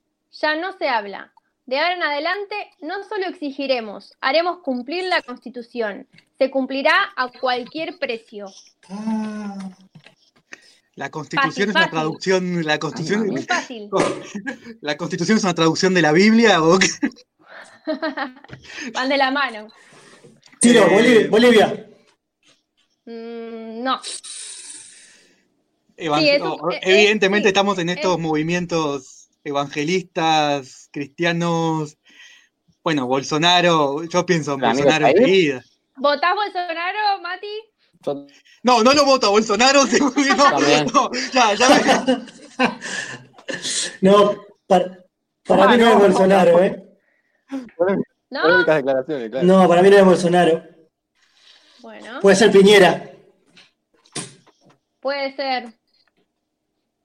Ya no se habla. De ahora en adelante no solo exigiremos, haremos cumplir la Constitución. Se cumplirá a cualquier precio. Ah, La constitución Fácil, es una fácil. traducción. La constitución, Muy fácil. la constitución es una traducción de la Biblia o qué? Van de la mano. tiro, Eh, Bolivia. Bolivia. Mm, no. Evan- Sí, es- evidentemente sí, estamos en estos es- movimientos evangelistas, cristianos. Bueno, Bolsonaro, yo pienso en ¿La amiga Bolsonaro enseguida. ¿Votás Bolsonaro, Mati? No, no lo voto a Bolsonaro, seguro no. No, ya, ya me- No, para, para Ah, mí no, no, es Bolsonaro, ¿eh? ¿No? Polémicas declaraciones, claro. No, para mí no es Bolsonaro. Bueno, Puede ser Piñera. puede ser.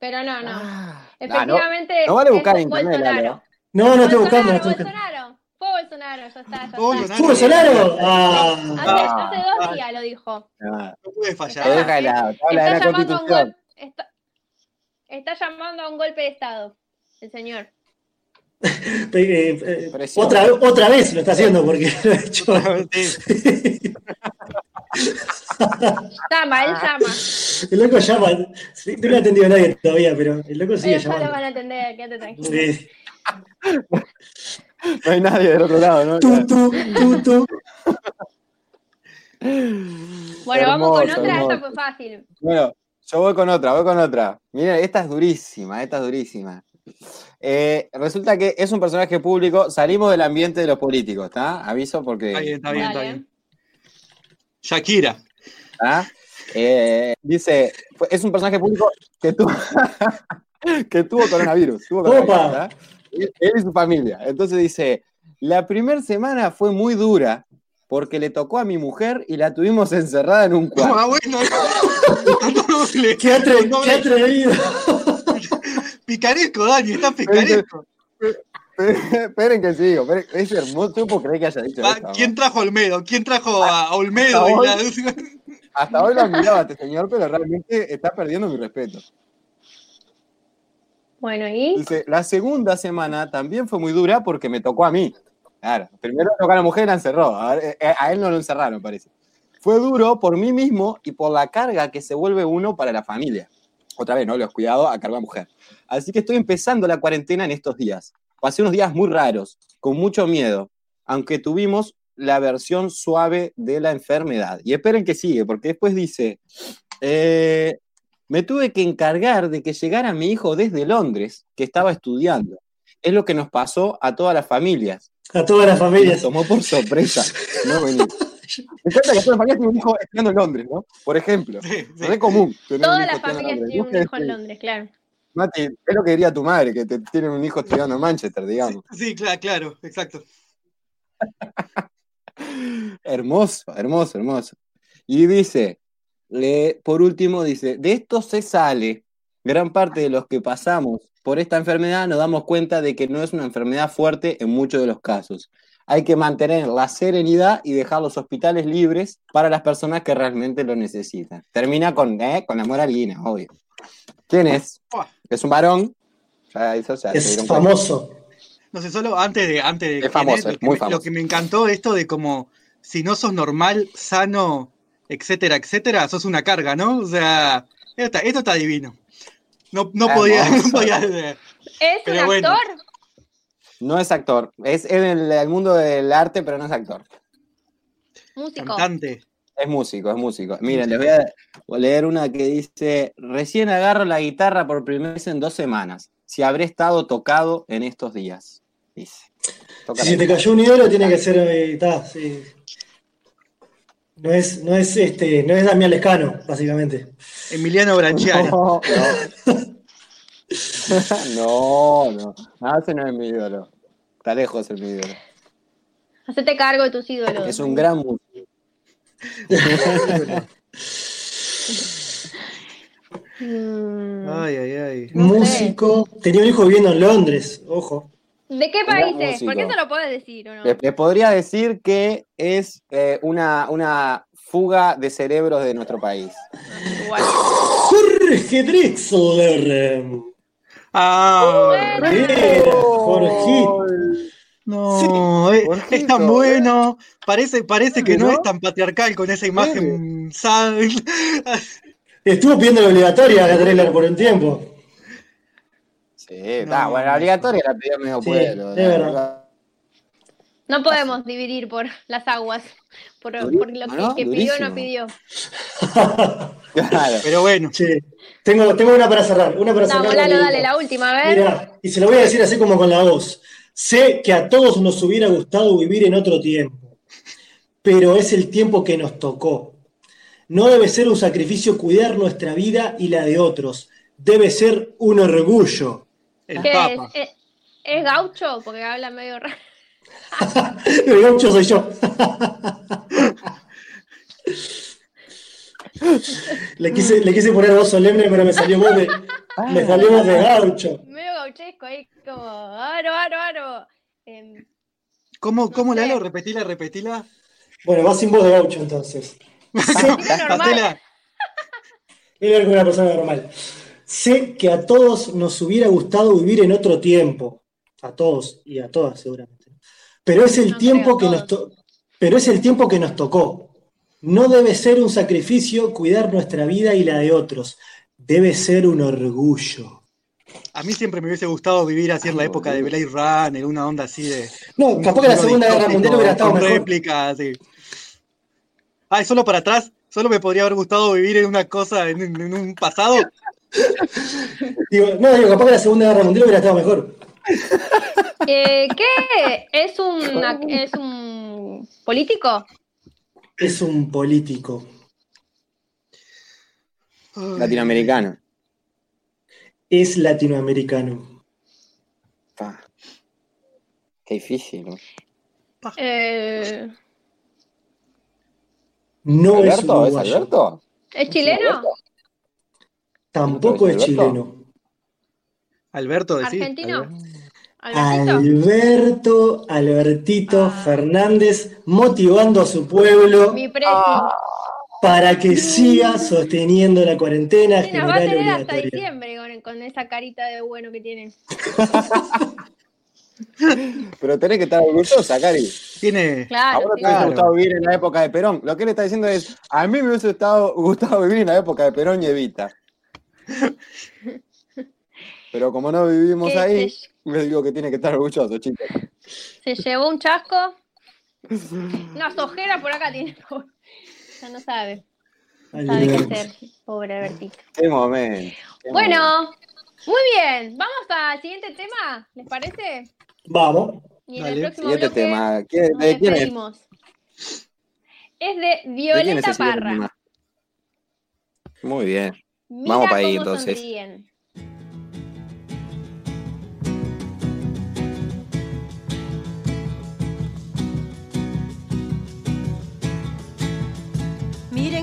Pero no, no. Ah, no, Efectivamente. no vale es buscar en internet, Bolsonaro. No, no estoy Bolsonaro, buscando, no estoy buscando. Bolsonaro. Fue Bolsonaro, ya está, ya está. Bolsonaro. ¿Fue Bolsonaro? Ah, Hace, Ah, hace dos ah. días lo dijo. Ah, no puede Te fallar. deja te habla de Está la llamando, a un constitución. gol- está, está llamando a un golpe de Estado, el señor. eh, eh, otra, otra vez lo está haciendo porque lo ha hecho. Sí. Llama, él llama. El loco llama. Sí, No lo ha atendido a nadie todavía, pero el loco sigue Ellos ya lo llamando. van a entender, quédate tranquilo. Sí. No hay nadie del otro lado, ¿no? Tú, tú, tú, tú. Bueno, vamos con otra, hermoso. esta fue fácil. Bueno, yo voy con otra, voy con otra. Miren, esta es durísima, esta es durísima. Eh, resulta que es un personaje público, salimos del ambiente de los políticos, ¿está? Aviso porque... Está bien, está bien, está bien. Shakira. ¿Ah? Eh, dice, es un personaje público que tuvo, que tuvo coronavirus. Tuvo coronavirus Opa. ¿verdad? Él él y su familia. Entonces dice, la primera semana fue muy dura porque le tocó a mi mujer y la tuvimos encerrada en un cuarto. Ah, bueno. Qué atrevido. Picaresco, Dani, está picaresco. Esperen que sigo, esperen, es hermoso, puedo creer que haya dicho esto. ¿Quién trajo a Olmedo? ¿Quién trajo a Olmedo? Hasta hoy. la- Hasta hoy lo admiraba este señor, pero realmente está perdiendo mi respeto. Bueno, ¿y? Dice, la segunda semana también fue muy dura porque me tocó a mí. Claro, primero tocó a la mujer y la encerró. A, ver, eh, a él no lo encerraron, parece. Fue duro por mí mismo y por la carga que se vuelve uno para la familia. Otra vez, ¿no? Los cuidados a cargo de la mujer. Así que estoy empezando la cuarentena en estos días. Pasé unos días muy raros, con mucho miedo, aunque tuvimos la versión suave de la enfermedad. Y esperen que sigue, porque después dice, eh, me tuve que encargar de que llegara mi hijo desde Londres, que estaba estudiando. Es lo que nos pasó a todas las familias. A todas las Nos familias. tomó por sorpresa. No venir. Me encanta que todas las familias tienen un hijo estudiando en Londres, ¿no? Por ejemplo. Sí, sí. Común. Todas las familias tienen un hijo en Londres, claro. Mati, es lo que diría tu madre, que te tienen un hijo estudiando en Manchester, digamos. Sí, claro, claro, exacto. Hermoso, hermoso, hermoso. Y dice, por último, dice, de esto se sale. Gran parte de los que pasamos por esta enfermedad nos damos cuenta de que no es una enfermedad fuerte en muchos de los casos. Hay que mantener la serenidad y dejar los hospitales libres para las personas que realmente lo necesitan. Termina con, eh, con la moralina, obvio. ¿Quién es? Es un varón. Ya ya Es cuenta. famoso. No sé, solo antes de. Antes de Es famoso, es que muy me- famoso. Lo que me encantó esto de como, si no sos normal, sano, etcétera, etcétera, sos una carga, ¿no? O sea, esto está, esto está divino. No, no podía, no Hermoso. podía. ¿Es Pero un bueno. actor? No es actor. Es en el, el mundo del arte, pero no es actor. Músico. Cantante. Es músico, es músico. Miren, les voy a leer una que dice, recién agarro la guitarra por primera vez en dos semanas. Si habré estado tocado en estos días. Dice. Toca Si se te cayó un ídolo, tiene que ser. eh, ta, sí. No es, no es este, no es Damián Lescano, básicamente. Emiliano Branchiara. No, no. no, no. No, ese no es mi ídolo. Está lejos el mi ídolo. Hacete cargo de tus ídolos. Es un gran músico. Ay, ay, ay. Músico. Tenía un hijo viviendo en Londres, ojo. ¿De qué gran países? músico. Porque eso lo puedes decir, ¿o no? Les, les podría decir que es eh, una, una fuga de cerebros de nuestro país. Igual. Jorge Drexler. Ah, Mira, Jorgito. No, es, Jorgito, es tan ¿eh? bueno. Parece, parece que no ¿No? es tan patriarcal con esa imagen. sa- Estuvo pidiendo la obligatoria a Drexler por un tiempo. Sí, está, bueno, la obligatoria la pidió medio Sí, pueblo. es la verdad. No podemos dividir por las aguas. Por, por lo que, ¿no? que pidió o no pidió. Claro. Pero bueno, tengo, tengo una para cerrar. Una para Vamos, cerrar. Lalo, rapidito. dale, la última, a ver. Mira, y se lo voy a decir así como con la voz. Sé que a todos nos hubiera gustado vivir en otro tiempo, pero es el tiempo que nos tocó. No debe ser un sacrificio cuidar nuestra vida y la de otros. Debe ser un orgullo. el ¿Qué es? Papa. ¿Es, es gaucho? Porque habla medio raro. El gaucho soy yo. le, quise, le quise poner voz solemne, pero me salió voz de, me salió voz de gaucho. Medio gauchesco ahí, como aro, aro, aro. Em, ¿Cómo, cómo No sé. Lalo? Repetila, repetila. Bueno, va sin voz de gaucho entonces. normal. Hacela. Voy a ver con una persona normal. Sé que a todos nos hubiera gustado vivir en otro tiempo. A todos y a todas, seguramente. Pero es el No tiempo que nos to- pero es el tiempo que nos tocó. No debe ser un sacrificio cuidar nuestra vida y la de otros. Debe ser un orgullo. A mí siempre me hubiese gustado vivir así en la época de Blade Runner, una onda así de. No, capaz que la Segunda Guerra Mundial hubiera estado con mejor. réplicas, sí. Ah, ¿y solo para atrás? ¿Solo me podría haber gustado vivir en una cosa, en, en- en un pasado? Digo, no, digo, capaz que la Segunda Guerra Mundial hubiera estado mejor. eh, ¿Qué? ¿Es un, ¿Es un político? Es un político. Latinoamericano. Es latinoamericano. Pa. Qué difícil. ¿no? Eh, No es ¿Alberto? ¿Es. Alberto? ¿Es chileno? Tampoco es ¿Alberto? chileno. Alberto, decís. ¿Argentino? ¿Albertito? Alberto, Albertito Ah. Fernández, motivando a su pueblo Mi precio. para que siga sosteniendo la cuarentena Sí, nos va a tener hasta obligatoria. diciembre con, esa carita de bueno que tiene. Pero tenés que estar orgullosa, Cari. Tiene. A Claro, vos sí. te Claro. gustado vivir en la época de Perón. Lo que él está diciendo es, a mí me hubiese gustado, gustado vivir en la época de Perón y Evita. Pero como no vivimos ¿Qué ahí, se- le digo que tiene que estar orgulloso, chicos. Se llevó un chasco. Unas ojeras por acá tiene. Ya no sabe. Sabe qué hacer. Pobre Albertito. Qué momento. qué momento. Bueno, muy bien. Vamos al siguiente tema, ¿les parece? Vamos. Y en Dale. el próximo Siguiente bloque tema. ¿Quién- nos ¿De quién es? de ¿De quién es Violeta Parra. tema? Muy bien. Mira Vamos para ahí, entonces. sonríen.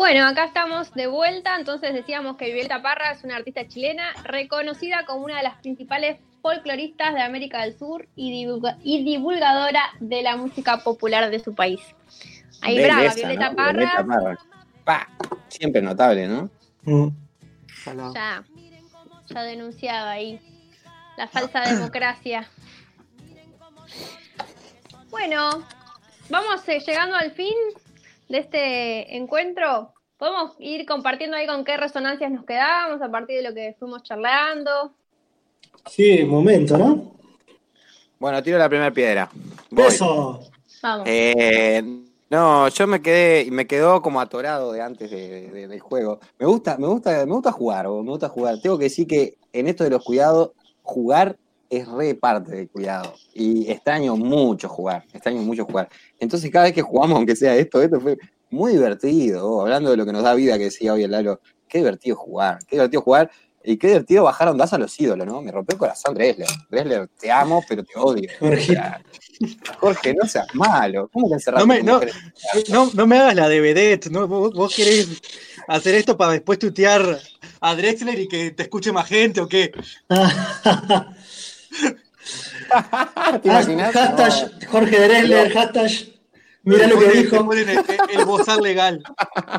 Bueno, acá estamos de vuelta. Entonces decíamos que Violeta Parra es una artista chilena reconocida como una de las principales folcloristas de América del Sur y, divulga- y divulgadora de la música popular de su país. Ahí brava, Violeta ¿no? Parra. Violeta Parra. Pa, siempre notable, ¿no? Mm. Ya, ya denunciaba ahí la falsa democracia. Bueno, vamos eh, llegando al fin de este encuentro. Podemos ir compartiendo ahí con qué resonancias nos quedamos a partir de lo que fuimos charlando. Sí, momento, ¿no? Bueno, tiro la primera piedra. Voy. Eso. Vamos. Eh, no, yo me quedé, me quedó como atorado de antes de- de- del juego. Me gusta, me gusta, me gusta jugar, vos, me gusta jugar. Tengo que decir que en esto de los cuidados, jugar es re parte del cuidado. Y extraño mucho jugar, extraño mucho jugar. Entonces cada vez que jugamos, aunque sea esto, esto fue muy divertido. vos, hablando de lo que nos da vida, que decía hoy el Lalo, qué divertido jugar, qué divertido jugar. Y qué divertido bajar ondas a los ídolos, ¿no? Me rompió el corazón Dresler. Dresler, te amo, pero te odio. Jorge, no seas malo. ¿Cómo que encerraste No me- no. No, no me hagas la de vedette, ¿no? Vos, vos querés hacer esto para después tutear a Drexler y que te escuche más gente o qué. ¿Te imaginas? hashtag Jorge Dresler, hashtag. Mira lo que dijo. el, el bozal legal,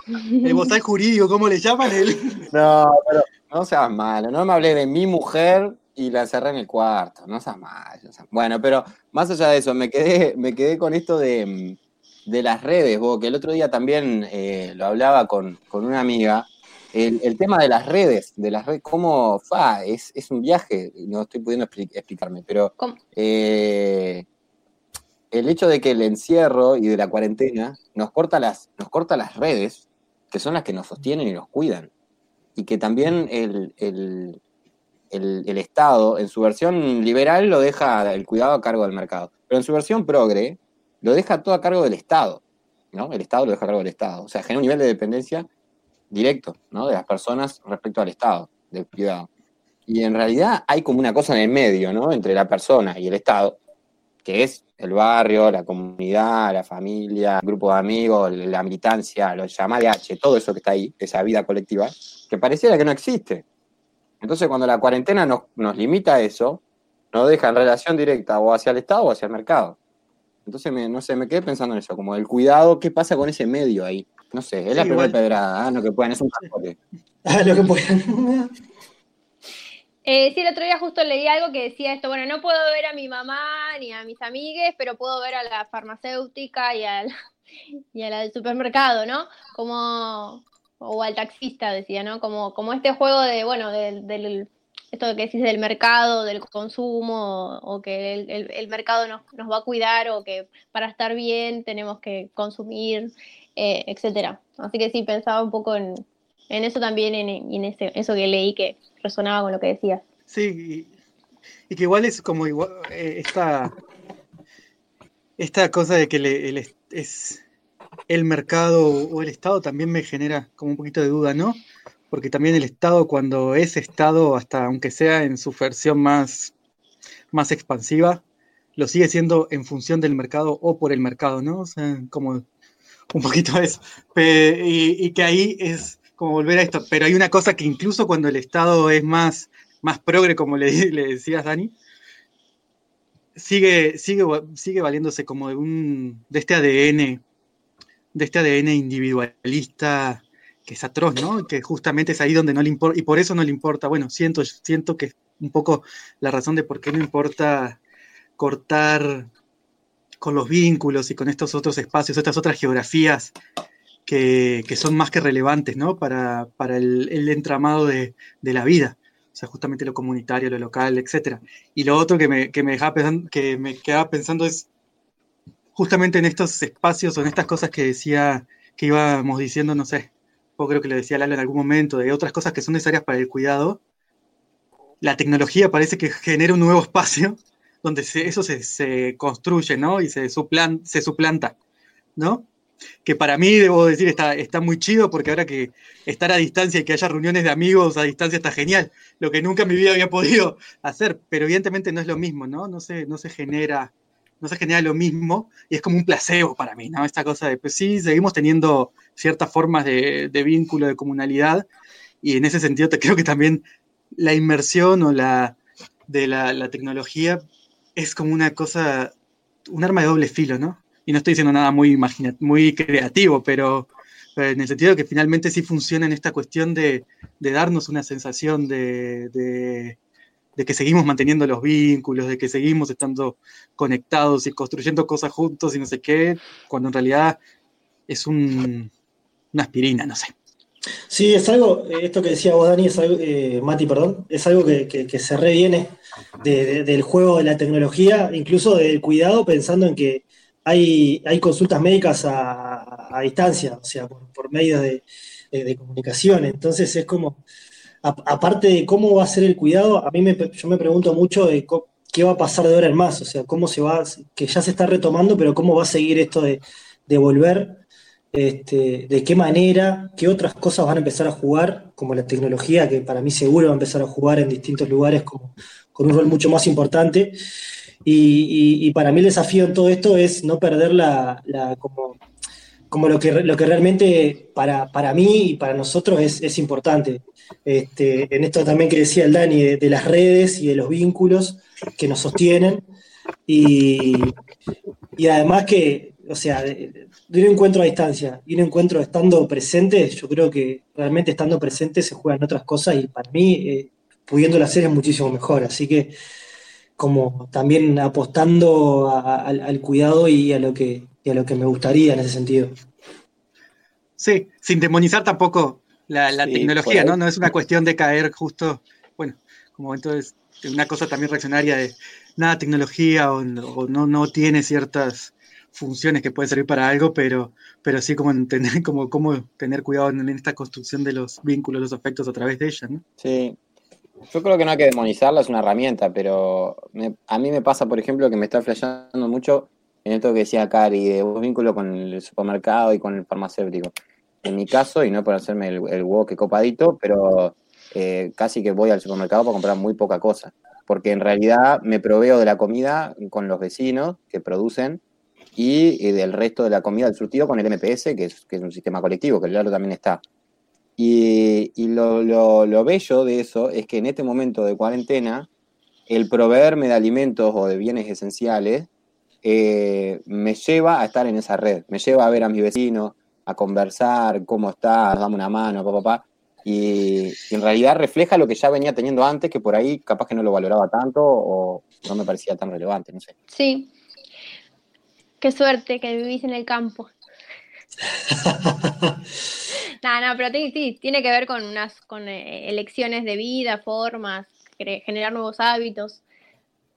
el bozal jurídico, ¿cómo le llaman? El, No, pero no seas malo. No me hablé de mi mujer y la encerré en el cuarto. No seas malo. no seas- Bueno, pero más allá de eso, me quedé, me quedé con esto de, de las redes, vos, que el otro día también eh, lo hablaba con, con una amiga. El, el tema de las redes, de las redes, cómo fa, es, es un viaje, no estoy pudiendo expli- explicarme, pero eh, el hecho de que el encierro y de la cuarentena nos corta las, nos corta las redes, que son las que nos sostienen y nos cuidan. Y que también el, el- el- el Estado, en su versión liberal, lo deja el cuidado a cargo del mercado. Pero en su versión progre, lo deja todo a cargo del Estado. ¿no? El Estado lo deja a cargo del Estado. O sea, genera un nivel de dependencia directo ¿no? de las personas respecto al Estado, del cuidado. Y en realidad hay como una cosa en el medio, ¿no? Entre la persona y el Estado, que es el barrio, la comunidad, la familia, el grupo de amigos, la militancia, los llamados H, todo eso que está ahí, esa vida colectiva, que pareciera que no existe. Entonces, cuando la cuarentena nos, limita a eso, nos deja en relación directa o hacia el Estado o hacia el mercado. Entonces, no sé, me quedé pensando en eso, como el cuidado, ¿qué pasa con ese medio ahí? No sé, es la Sí, primera igual. pedrada, ah, no que puedan, es un transporte. Ah, lo que puedan. Eh, sí, el otro día justo leí algo que decía esto, bueno, no puedo ver a mi mamá ni a mis amigues, pero puedo ver a la farmacéutica y al, y a la del supermercado, ¿no? Como, o al taxista, decía, ¿no? Como, como este juego de, bueno, del, del- esto que decís del mercado, del consumo, o, o que el, el- el mercado nos, nos va a cuidar, o que para estar bien tenemos que consumir, eh, etcétera. Así que sí, pensaba un poco en, eso también, en, ese, eso que leí que resonaba con lo que decías. Sí, y, que igual es como igual, eh, esta, esta cosa de que el es, es el mercado o el Estado también me genera como un poquito de duda, ¿no? Porque también el Estado, cuando es Estado, hasta aunque sea en su versión más, más expansiva, lo sigue siendo en función del mercado o por el mercado, ¿no? O sea, como un poquito eso. Y, que ahí es como volver a esto. Pero hay una cosa que incluso cuando el Estado es más, más progre, como le, le decías, Dani, sigue, sigue, sigue valiéndose como de, un, de este ADN, de este ADN individualista que es atroz, ¿no? Que justamente es ahí donde no le importa, y por eso no le importa, bueno, siento, siento que es un poco la razón de por qué no importa cortar con los vínculos y con estos otros espacios, estas otras geografías que, son más que relevantes, ¿no? Para, para el, entramado de, de la vida. O sea, justamente lo comunitario, lo local, etc. Y lo otro que me, que me dejaba pensando, que me quedaba pensando es justamente en estos espacios o en estas cosas que decía, que íbamos diciendo, no sé, o creo que le decía Lalo en algún momento, de otras cosas que son necesarias para el cuidado. La tecnología parece que genera un nuevo espacio donde eso se, se construye, ¿no? Y se, suplan- se suplanta, ¿no? Que para mí, debo decir, está, está muy chido porque ahora que estar a distancia y que haya reuniones de amigos a distancia está genial, lo que nunca en mi vida había podido hacer, pero evidentemente no es lo mismo, ¿no? No se, no se genera no se genera lo mismo y es como un placebo para mí, ¿no? Esta cosa de, pues sí, seguimos teniendo ciertas formas de, de vínculo, de comunalidad y en ese sentido te creo que también la inmersión o la de la tecnología es como una cosa, un arma de doble filo, ¿no? Y no estoy diciendo nada muy, muy creativo, pero, pero en el sentido de que finalmente sí funciona en esta cuestión de, de darnos una sensación de, de, de que seguimos manteniendo los vínculos, de que seguimos estando conectados y construyendo cosas juntos y no sé qué, cuando en realidad es un, una aspirina, no sé. Sí, es algo, eh, esto que decía vos, Dani, es algo, eh, Mati, perdón, es algo que, se reviene de- de- del juego de la tecnología, incluso del cuidado, pensando en que hay, hay consultas médicas a, distancia, o sea, por, por medios de, comunicación. Entonces es como, aparte de cómo va a ser el cuidado, a mí me, yo me pregunto mucho de qué va a pasar de ahora en más, o sea, cómo se va, que ya se está retomando, pero cómo va a seguir esto de volver este, de qué manera, qué otras cosas van a empezar a jugar, como la tecnología, que para mí seguro va a empezar a jugar en distintos lugares con un rol mucho más importante. Y, y- para mí el desafío en todo esto es no perder la, como, como lo que, lo que realmente para, para mí y para nosotros es, es importante. Este, en esto también que decía el Dani, de, de las redes y de los vínculos que nos sostienen. Y, y además que, o sea, de, de un encuentro a distancia y un encuentro estando presente, yo creo que realmente estando presente se juegan otras cosas y para mí, eh, pudiéndolo hacer es muchísimo mejor. Así que, como también apostando a- a- al, cuidado y a lo que, y a lo que me gustaría en ese sentido. Sí, sin demonizar tampoco la, la Sí, tecnología, ¿no? No es una cuestión de caer justo, bueno, como entonces, una cosa también reaccionaria de nada, tecnología o, o no, no tiene ciertas funciones que pueden servir para algo, pero, pero sí como entender, como, como tener cuidado en, esta construcción de los vínculos, los afectos a través de ella, ¿no? Sí. Yo creo que no hay que demonizarla, es una herramienta, pero me- a mí me pasa, por ejemplo, que me está flasheando mucho en esto que decía Cari, de un vínculo con el supermercado y con el farmacéutico. En mi caso, y no por hacerme el, el huevo copadito, pero eh, casi que voy al supermercado para comprar muy poca cosa. porque en realidad me proveo de la comida con los vecinos que producen y, y del resto de la comida del surtido con el MPS, que es, que es un sistema colectivo, que el Lalo también está. Y, y lo, lo- lo bello de eso es que en este momento de cuarentena, el proveerme de alimentos o de bienes esenciales eh, me lleva a estar en esa red, me lleva a ver a mis vecinos, a conversar, cómo estás, dame una mano, papá, papá. Y en realidad refleja lo que ya venía teniendo antes, que por ahí capaz que no lo valoraba tanto o no me parecía tan relevante, no sé. Sí. Qué suerte que vivís en el campo. No, no, pero sí, sí, tiene que ver con unas con eh, elecciones de vida, formas, generar nuevos hábitos.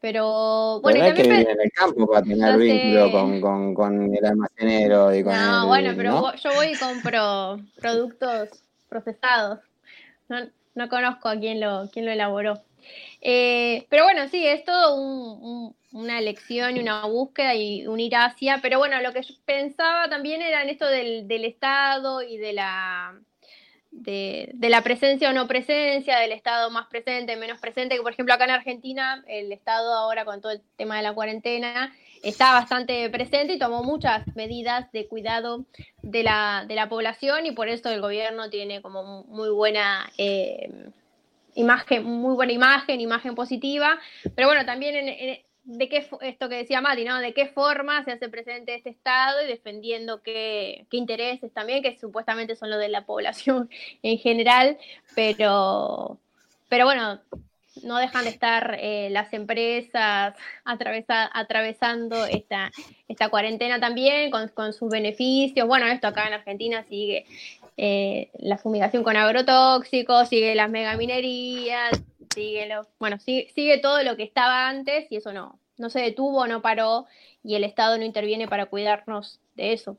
Pero bueno, Pero hay que vivir en el campo para tener vínculo con, con, con el almacenero y con No, el, bueno, pero ¿no? yo voy y compro productos procesados. No, no conozco a quién lo, quién lo elaboró. Eh, pero bueno, sí, es todo un- un- una elección y una búsqueda y unir Asia. Pero bueno, lo que yo pensaba también era en esto del, Estado y de la, de, de la presencia o no presencia, del Estado más presente, menos presente, que por ejemplo acá en Argentina el Estado ahora con todo el tema de la cuarentena está bastante presente y tomó muchas medidas de cuidado de la, de la población y por eso el gobierno tiene como muy buena eh, imagen, muy buena imagen, imagen positiva, pero bueno, también en, de qué esto que decía Mati, ¿no? De qué forma se hace presente este Estado y defendiendo qué, qué intereses también, que supuestamente son los de la población en general, pero, pero bueno, no dejan de estar eh, las empresas atravesa- atravesando esta, esta cuarentena también con, con sus beneficios. Bueno, esto acá en Argentina sigue eh, la fumigación con agrotóxicos, sigue las megaminerías, sigue lo, bueno, sigue, sigue todo lo que estaba antes y eso no, no se detuvo, no paró y el Estado no interviene para cuidarnos de eso.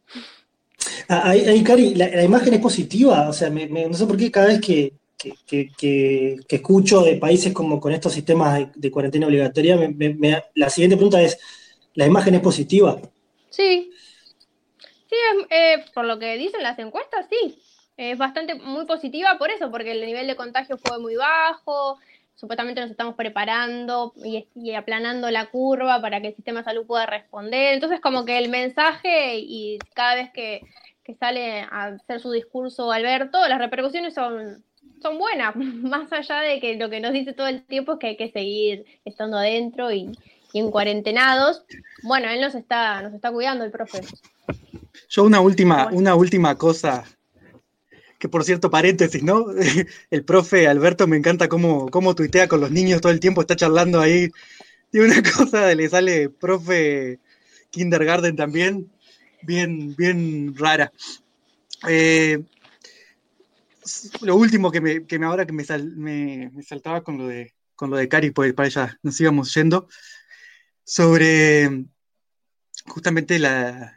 Ah, Ahí, ahí, Cari, la, la imagen es positiva, o sea, me- me- no sé por qué cada vez que, que- que- que- que escucho de países como con estos sistemas de, de cuarentena obligatoria, me- la siguiente pregunta es, ¿la imagen es positiva? Sí, eh, por lo que dicen las encuestas, sí, es bastante muy positiva por eso, porque el nivel de contagio fue muy bajo, supuestamente nos estamos preparando y, aplanando la curva para que el sistema de salud pueda responder. Entonces, como que el mensaje y cada vez que, que sale a hacer su discurso Alberto, las repercusiones son, son buenas, más allá de que lo que nos dice todo el tiempo es que hay que seguir estando adentro y, y en cuarentenados. Bueno, él nos está, nos está cuidando, el profe. Yo una última, Bueno. una última cosa, que por cierto, paréntesis, ¿no? El profe Alberto me encanta cómo, cómo tuitea con los niños todo el tiempo, está charlando ahí. Tiene una cosa, le sale profe kindergarten también, bien, bien rara. Eh, lo último que me, que me ahora que me, sal- me, me saltaba con lo de con lo de Cari, pues para allá nos íbamos yendo, sobre justamente la,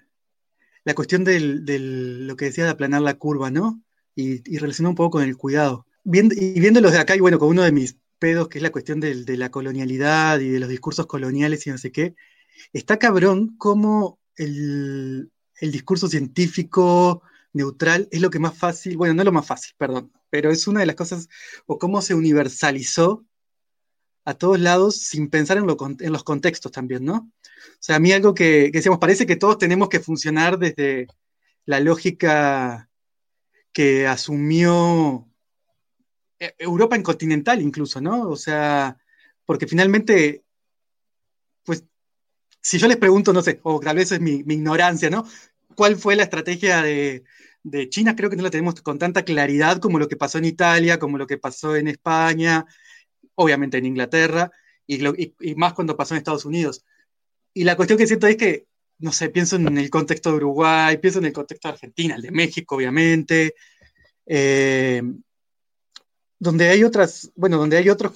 la cuestión del- lo que decía de aplanar la curva, ¿no? Y, y relacionado un poco con el cuidado. Viendo, y viéndolos de acá, y bueno, con uno de mis pedos, que es la cuestión del- de la colonialidad y de los discursos coloniales y no sé qué, está cabrón cómo el, el discurso científico neutral es lo que más fácil, bueno, no lo más fácil, perdón, pero es una de las cosas, o cómo se universalizó a todos lados sin pensar en, los contextos también, ¿no? O sea, a mí algo que, que decíamos, parece que todos tenemos que funcionar desde la lógica que asumió eh, Europa en continental incluso, ¿no? O sea, porque finalmente, pues, si yo les pregunto, no sé, o tal vez es mi, mi ignorancia, ¿no? ¿Cuál fue la estrategia de, de China? Creo que no la tenemos con tanta claridad como lo que pasó en Italia, como lo que pasó en España, obviamente en Inglaterra, y, más cuando pasó en Estados Unidos. Y la cuestión que siento es que, no sé, pienso en el contexto de Uruguay, pienso en el contexto de Argentina, el de México, obviamente, eh, donde hay otras, bueno, donde hay otros,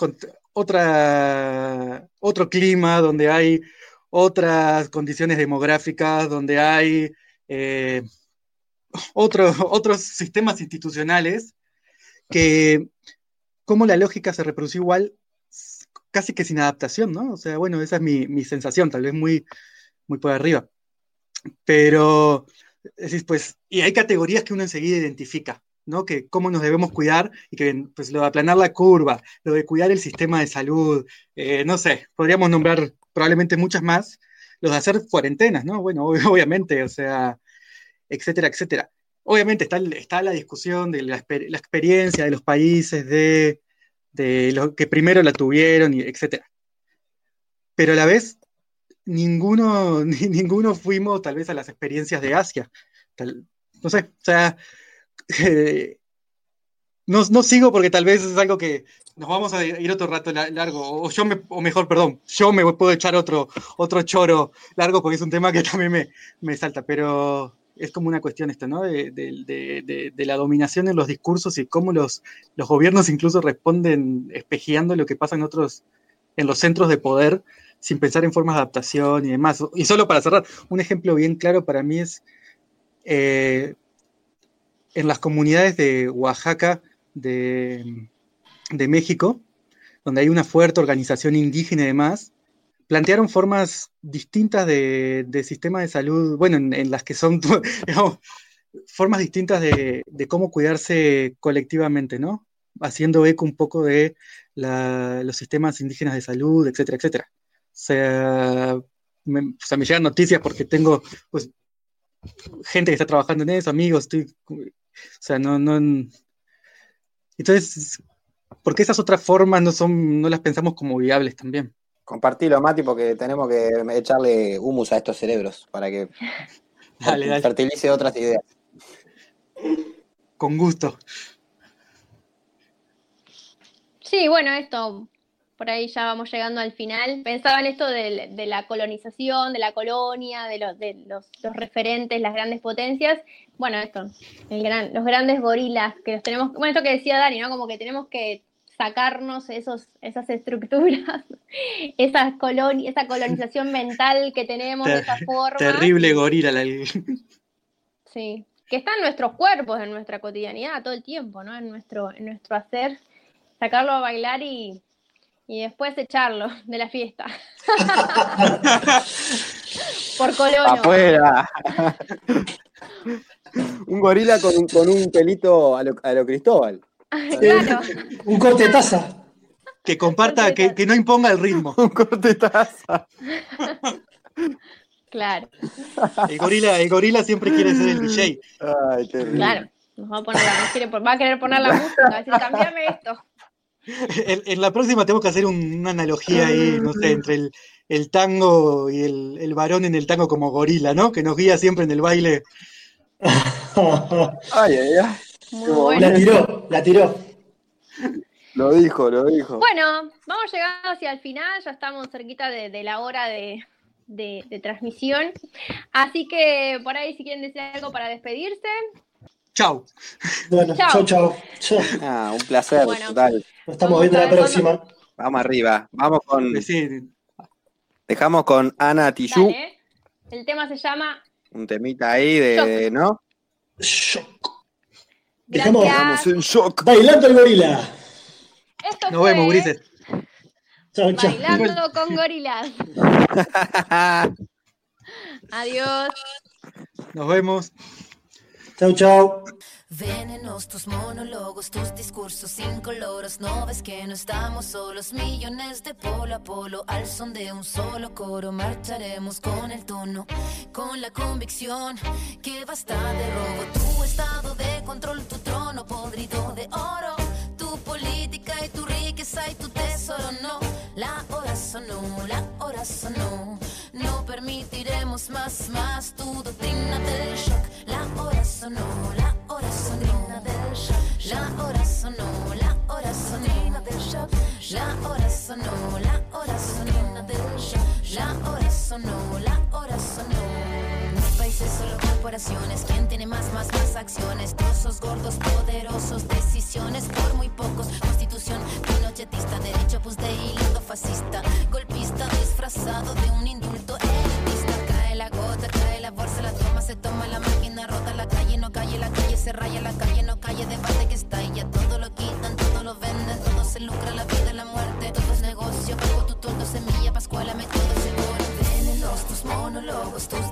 otra, otro clima, donde hay otras condiciones demográficas, donde hay eh, otro- otros sistemas institucionales que, como la lógica se reproduce igual, casi que sin adaptación, ¿no? O sea, bueno, esa es mi, mi sensación, tal vez muy, por arriba. Pero, decís, pues, y hay categorías que uno enseguida identifica. ¿no? Que cómo nos debemos cuidar y que pues, lo de aplanar la curva, lo de cuidar el sistema de salud, eh, no sé, podríamos nombrar probablemente muchas más, los de hacer cuarentenas, ¿no? Bueno, obviamente, o sea, etcétera, etcétera. Obviamente está, está la discusión de la, experiencia de los países, de, de los que primero la tuvieron, etcétera. Pero a la vez, ninguno, ninguno fuimos tal vez a las experiencias de Asia. no sé, o sea, no, no, sigo porque tal vez es algo que nos vamos a ir otro rato largo, o yo me, o mejor, perdón, yo me puedo echar otro, otro choro largo porque es un tema que también me, me salta, pero es como una cuestión esto, ¿no? De, de, de, la dominación en los discursos y cómo los, los gobiernos incluso responden espejeando lo que pasa en otros, en los centros de poder, sin pensar en formas de adaptación y demás. Y solo para cerrar, un ejemplo bien claro para mí es eh, en las comunidades de Oaxaca, de, de México, donde hay una fuerte organización indígena y demás, plantearon formas distintas de, sistema de salud, bueno, en, las que son, formas distintas de, cómo cuidarse colectivamente, ¿no? Haciendo eco un poco de los sistemas indígenas de salud, etcétera, etcétera. O sea, me, llegan noticias porque tengo, pues, gente que está trabajando en eso, amigos, estoy, o sea, no, no, entonces, porque esas otras formas no son, no las pensamos como viables también. Compartilo, Mati, porque tenemos que echarle humus a estos cerebros para que fertilice otras ideas. Con gusto. Sí, bueno, esto, por ahí ya vamos llegando al final. Pensaba en esto de, la colonización, de la colonia, de, los, de los, referentes, las grandes potencias. Bueno, esto, el gran, los grandes gorilas que los tenemos, bueno, esto que decía Dani, ¿no? Como que tenemos que sacarnos esos, esas estructuras, esas coloni esa colonización mental que tenemos de esa forma. Terrible gorila. La... Sí, que está en nuestros cuerpos, en nuestra cotidianidad, todo el tiempo, ¿no? En nuestro, en nuestro hacer, sacarlo a bailar y, y después echarlo de la fiesta. Por colono. Afuera. un gorila con, con un pelito a lo, a lo Cristóbal. Un corte de taza. Que comparta, que, que, no imponga el ritmo. Un corte de taza. Claro. El gorila, el gorila siempre quiere ser el DJ. Ay, qué Claro. Nos va a, poner la, va a querer poner la música, va a decir, cambiame esto. En, en, la próxima tengo que hacer una analogía ahí, no sé, entre el, el tango y el, el, varón en el tango como gorila, ¿no? Que nos guía siempre en el baile. ay, ay, ay. La tiró, la tiró. Lo dijo, lo dijo. Bueno, vamos llegando hacia el final, ya estamos cerquita de, la hora de, transmisión. Así que por ahí si quieren decir algo para despedirse. Chau. Bueno, chau, chau. Ah, un placer, total. Nos estamos viendo la próxima. Vamos arriba. Vamos con. Dejamos con Ana Tijoux. El tema se llama. Un temita ahí de, ¿no? Shock. Dejamos en shock. Bailando el gorila. Esto Nos vemos, Grises. Chao, chao. Bailando con gorilas. Adiós. Nos vemos. Chao, chao. Venenos tus monólogos, tus discursos incoloros. No ves que no estamos solos, millones de polo a polo. Al son de un solo coro, marcharemos con el tono, con la convicción que basta de robo. Tu estado de control, tu podrido de oro. Tu política y tu riqueza y tu tesoro, no. La hora sonó, la hora sonó. No permitiremos más, más tu doctrina del shock. La hora sonó, la hora sonó. La hora sonó, la hora sonó del shock. La hora sonó, la hora sonó del shock. La hora sonó, la hora sonó. Solo corporaciones. ¿Quién tiene más, más, más acciones? Trozos gordos, poderosos, decisiones por muy pocos. Constitución pinochetista, derecho pues de hilo fascista. Golpista disfrazado de un indulto elitista. Cae la gota, cae la bolsa, la toma, se toma la máquina, rota la calle, no calle, la calle se raya, la calle no calle, debate que está y ya todo lo quitan, todo lo venden, todo se lucra, la vida, la muerte, todo es negocio, poco tu semilla, pascuala, me todo seguro. Venenos tus monólogos, tus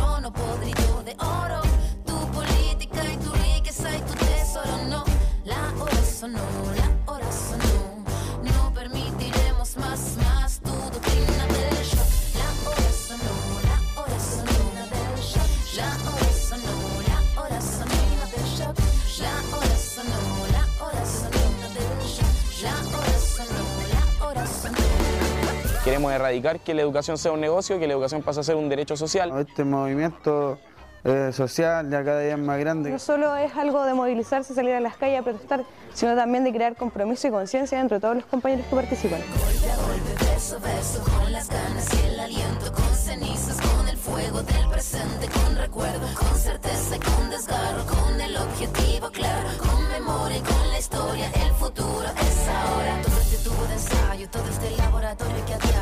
erradicar que la educación sea un negocio, que la educación pase a ser un derecho social. Este movimiento eh, social ya cada día es más grande. No solo es algo de movilizarse, salir a las calles a protestar, sino también de crear compromiso y conciencia entre todos los compañeros que participan. Golpe a golpe, beso a beso, con las ganas y el aliento, con cenizas, con el fuego del presente, con recuerdo, con certeza y con desgarro, con el objetivo claro, con memoria y con la historia, el futuro es ahora. Todo este tubo de ensayo, todo este laboratorio que a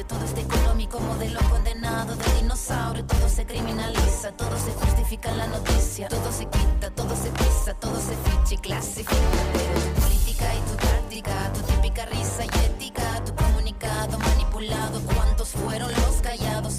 diario, todo este económico modelo condenado de dinosaurio, todo se criminaliza, todo se justifica en la noticia, todo se quita, todo se pisa, todo se ficha y clasifica, tu política y tu táctica, tu típica risa y ética, tu comunicado manipulado, ¿cuántos fueron los callados?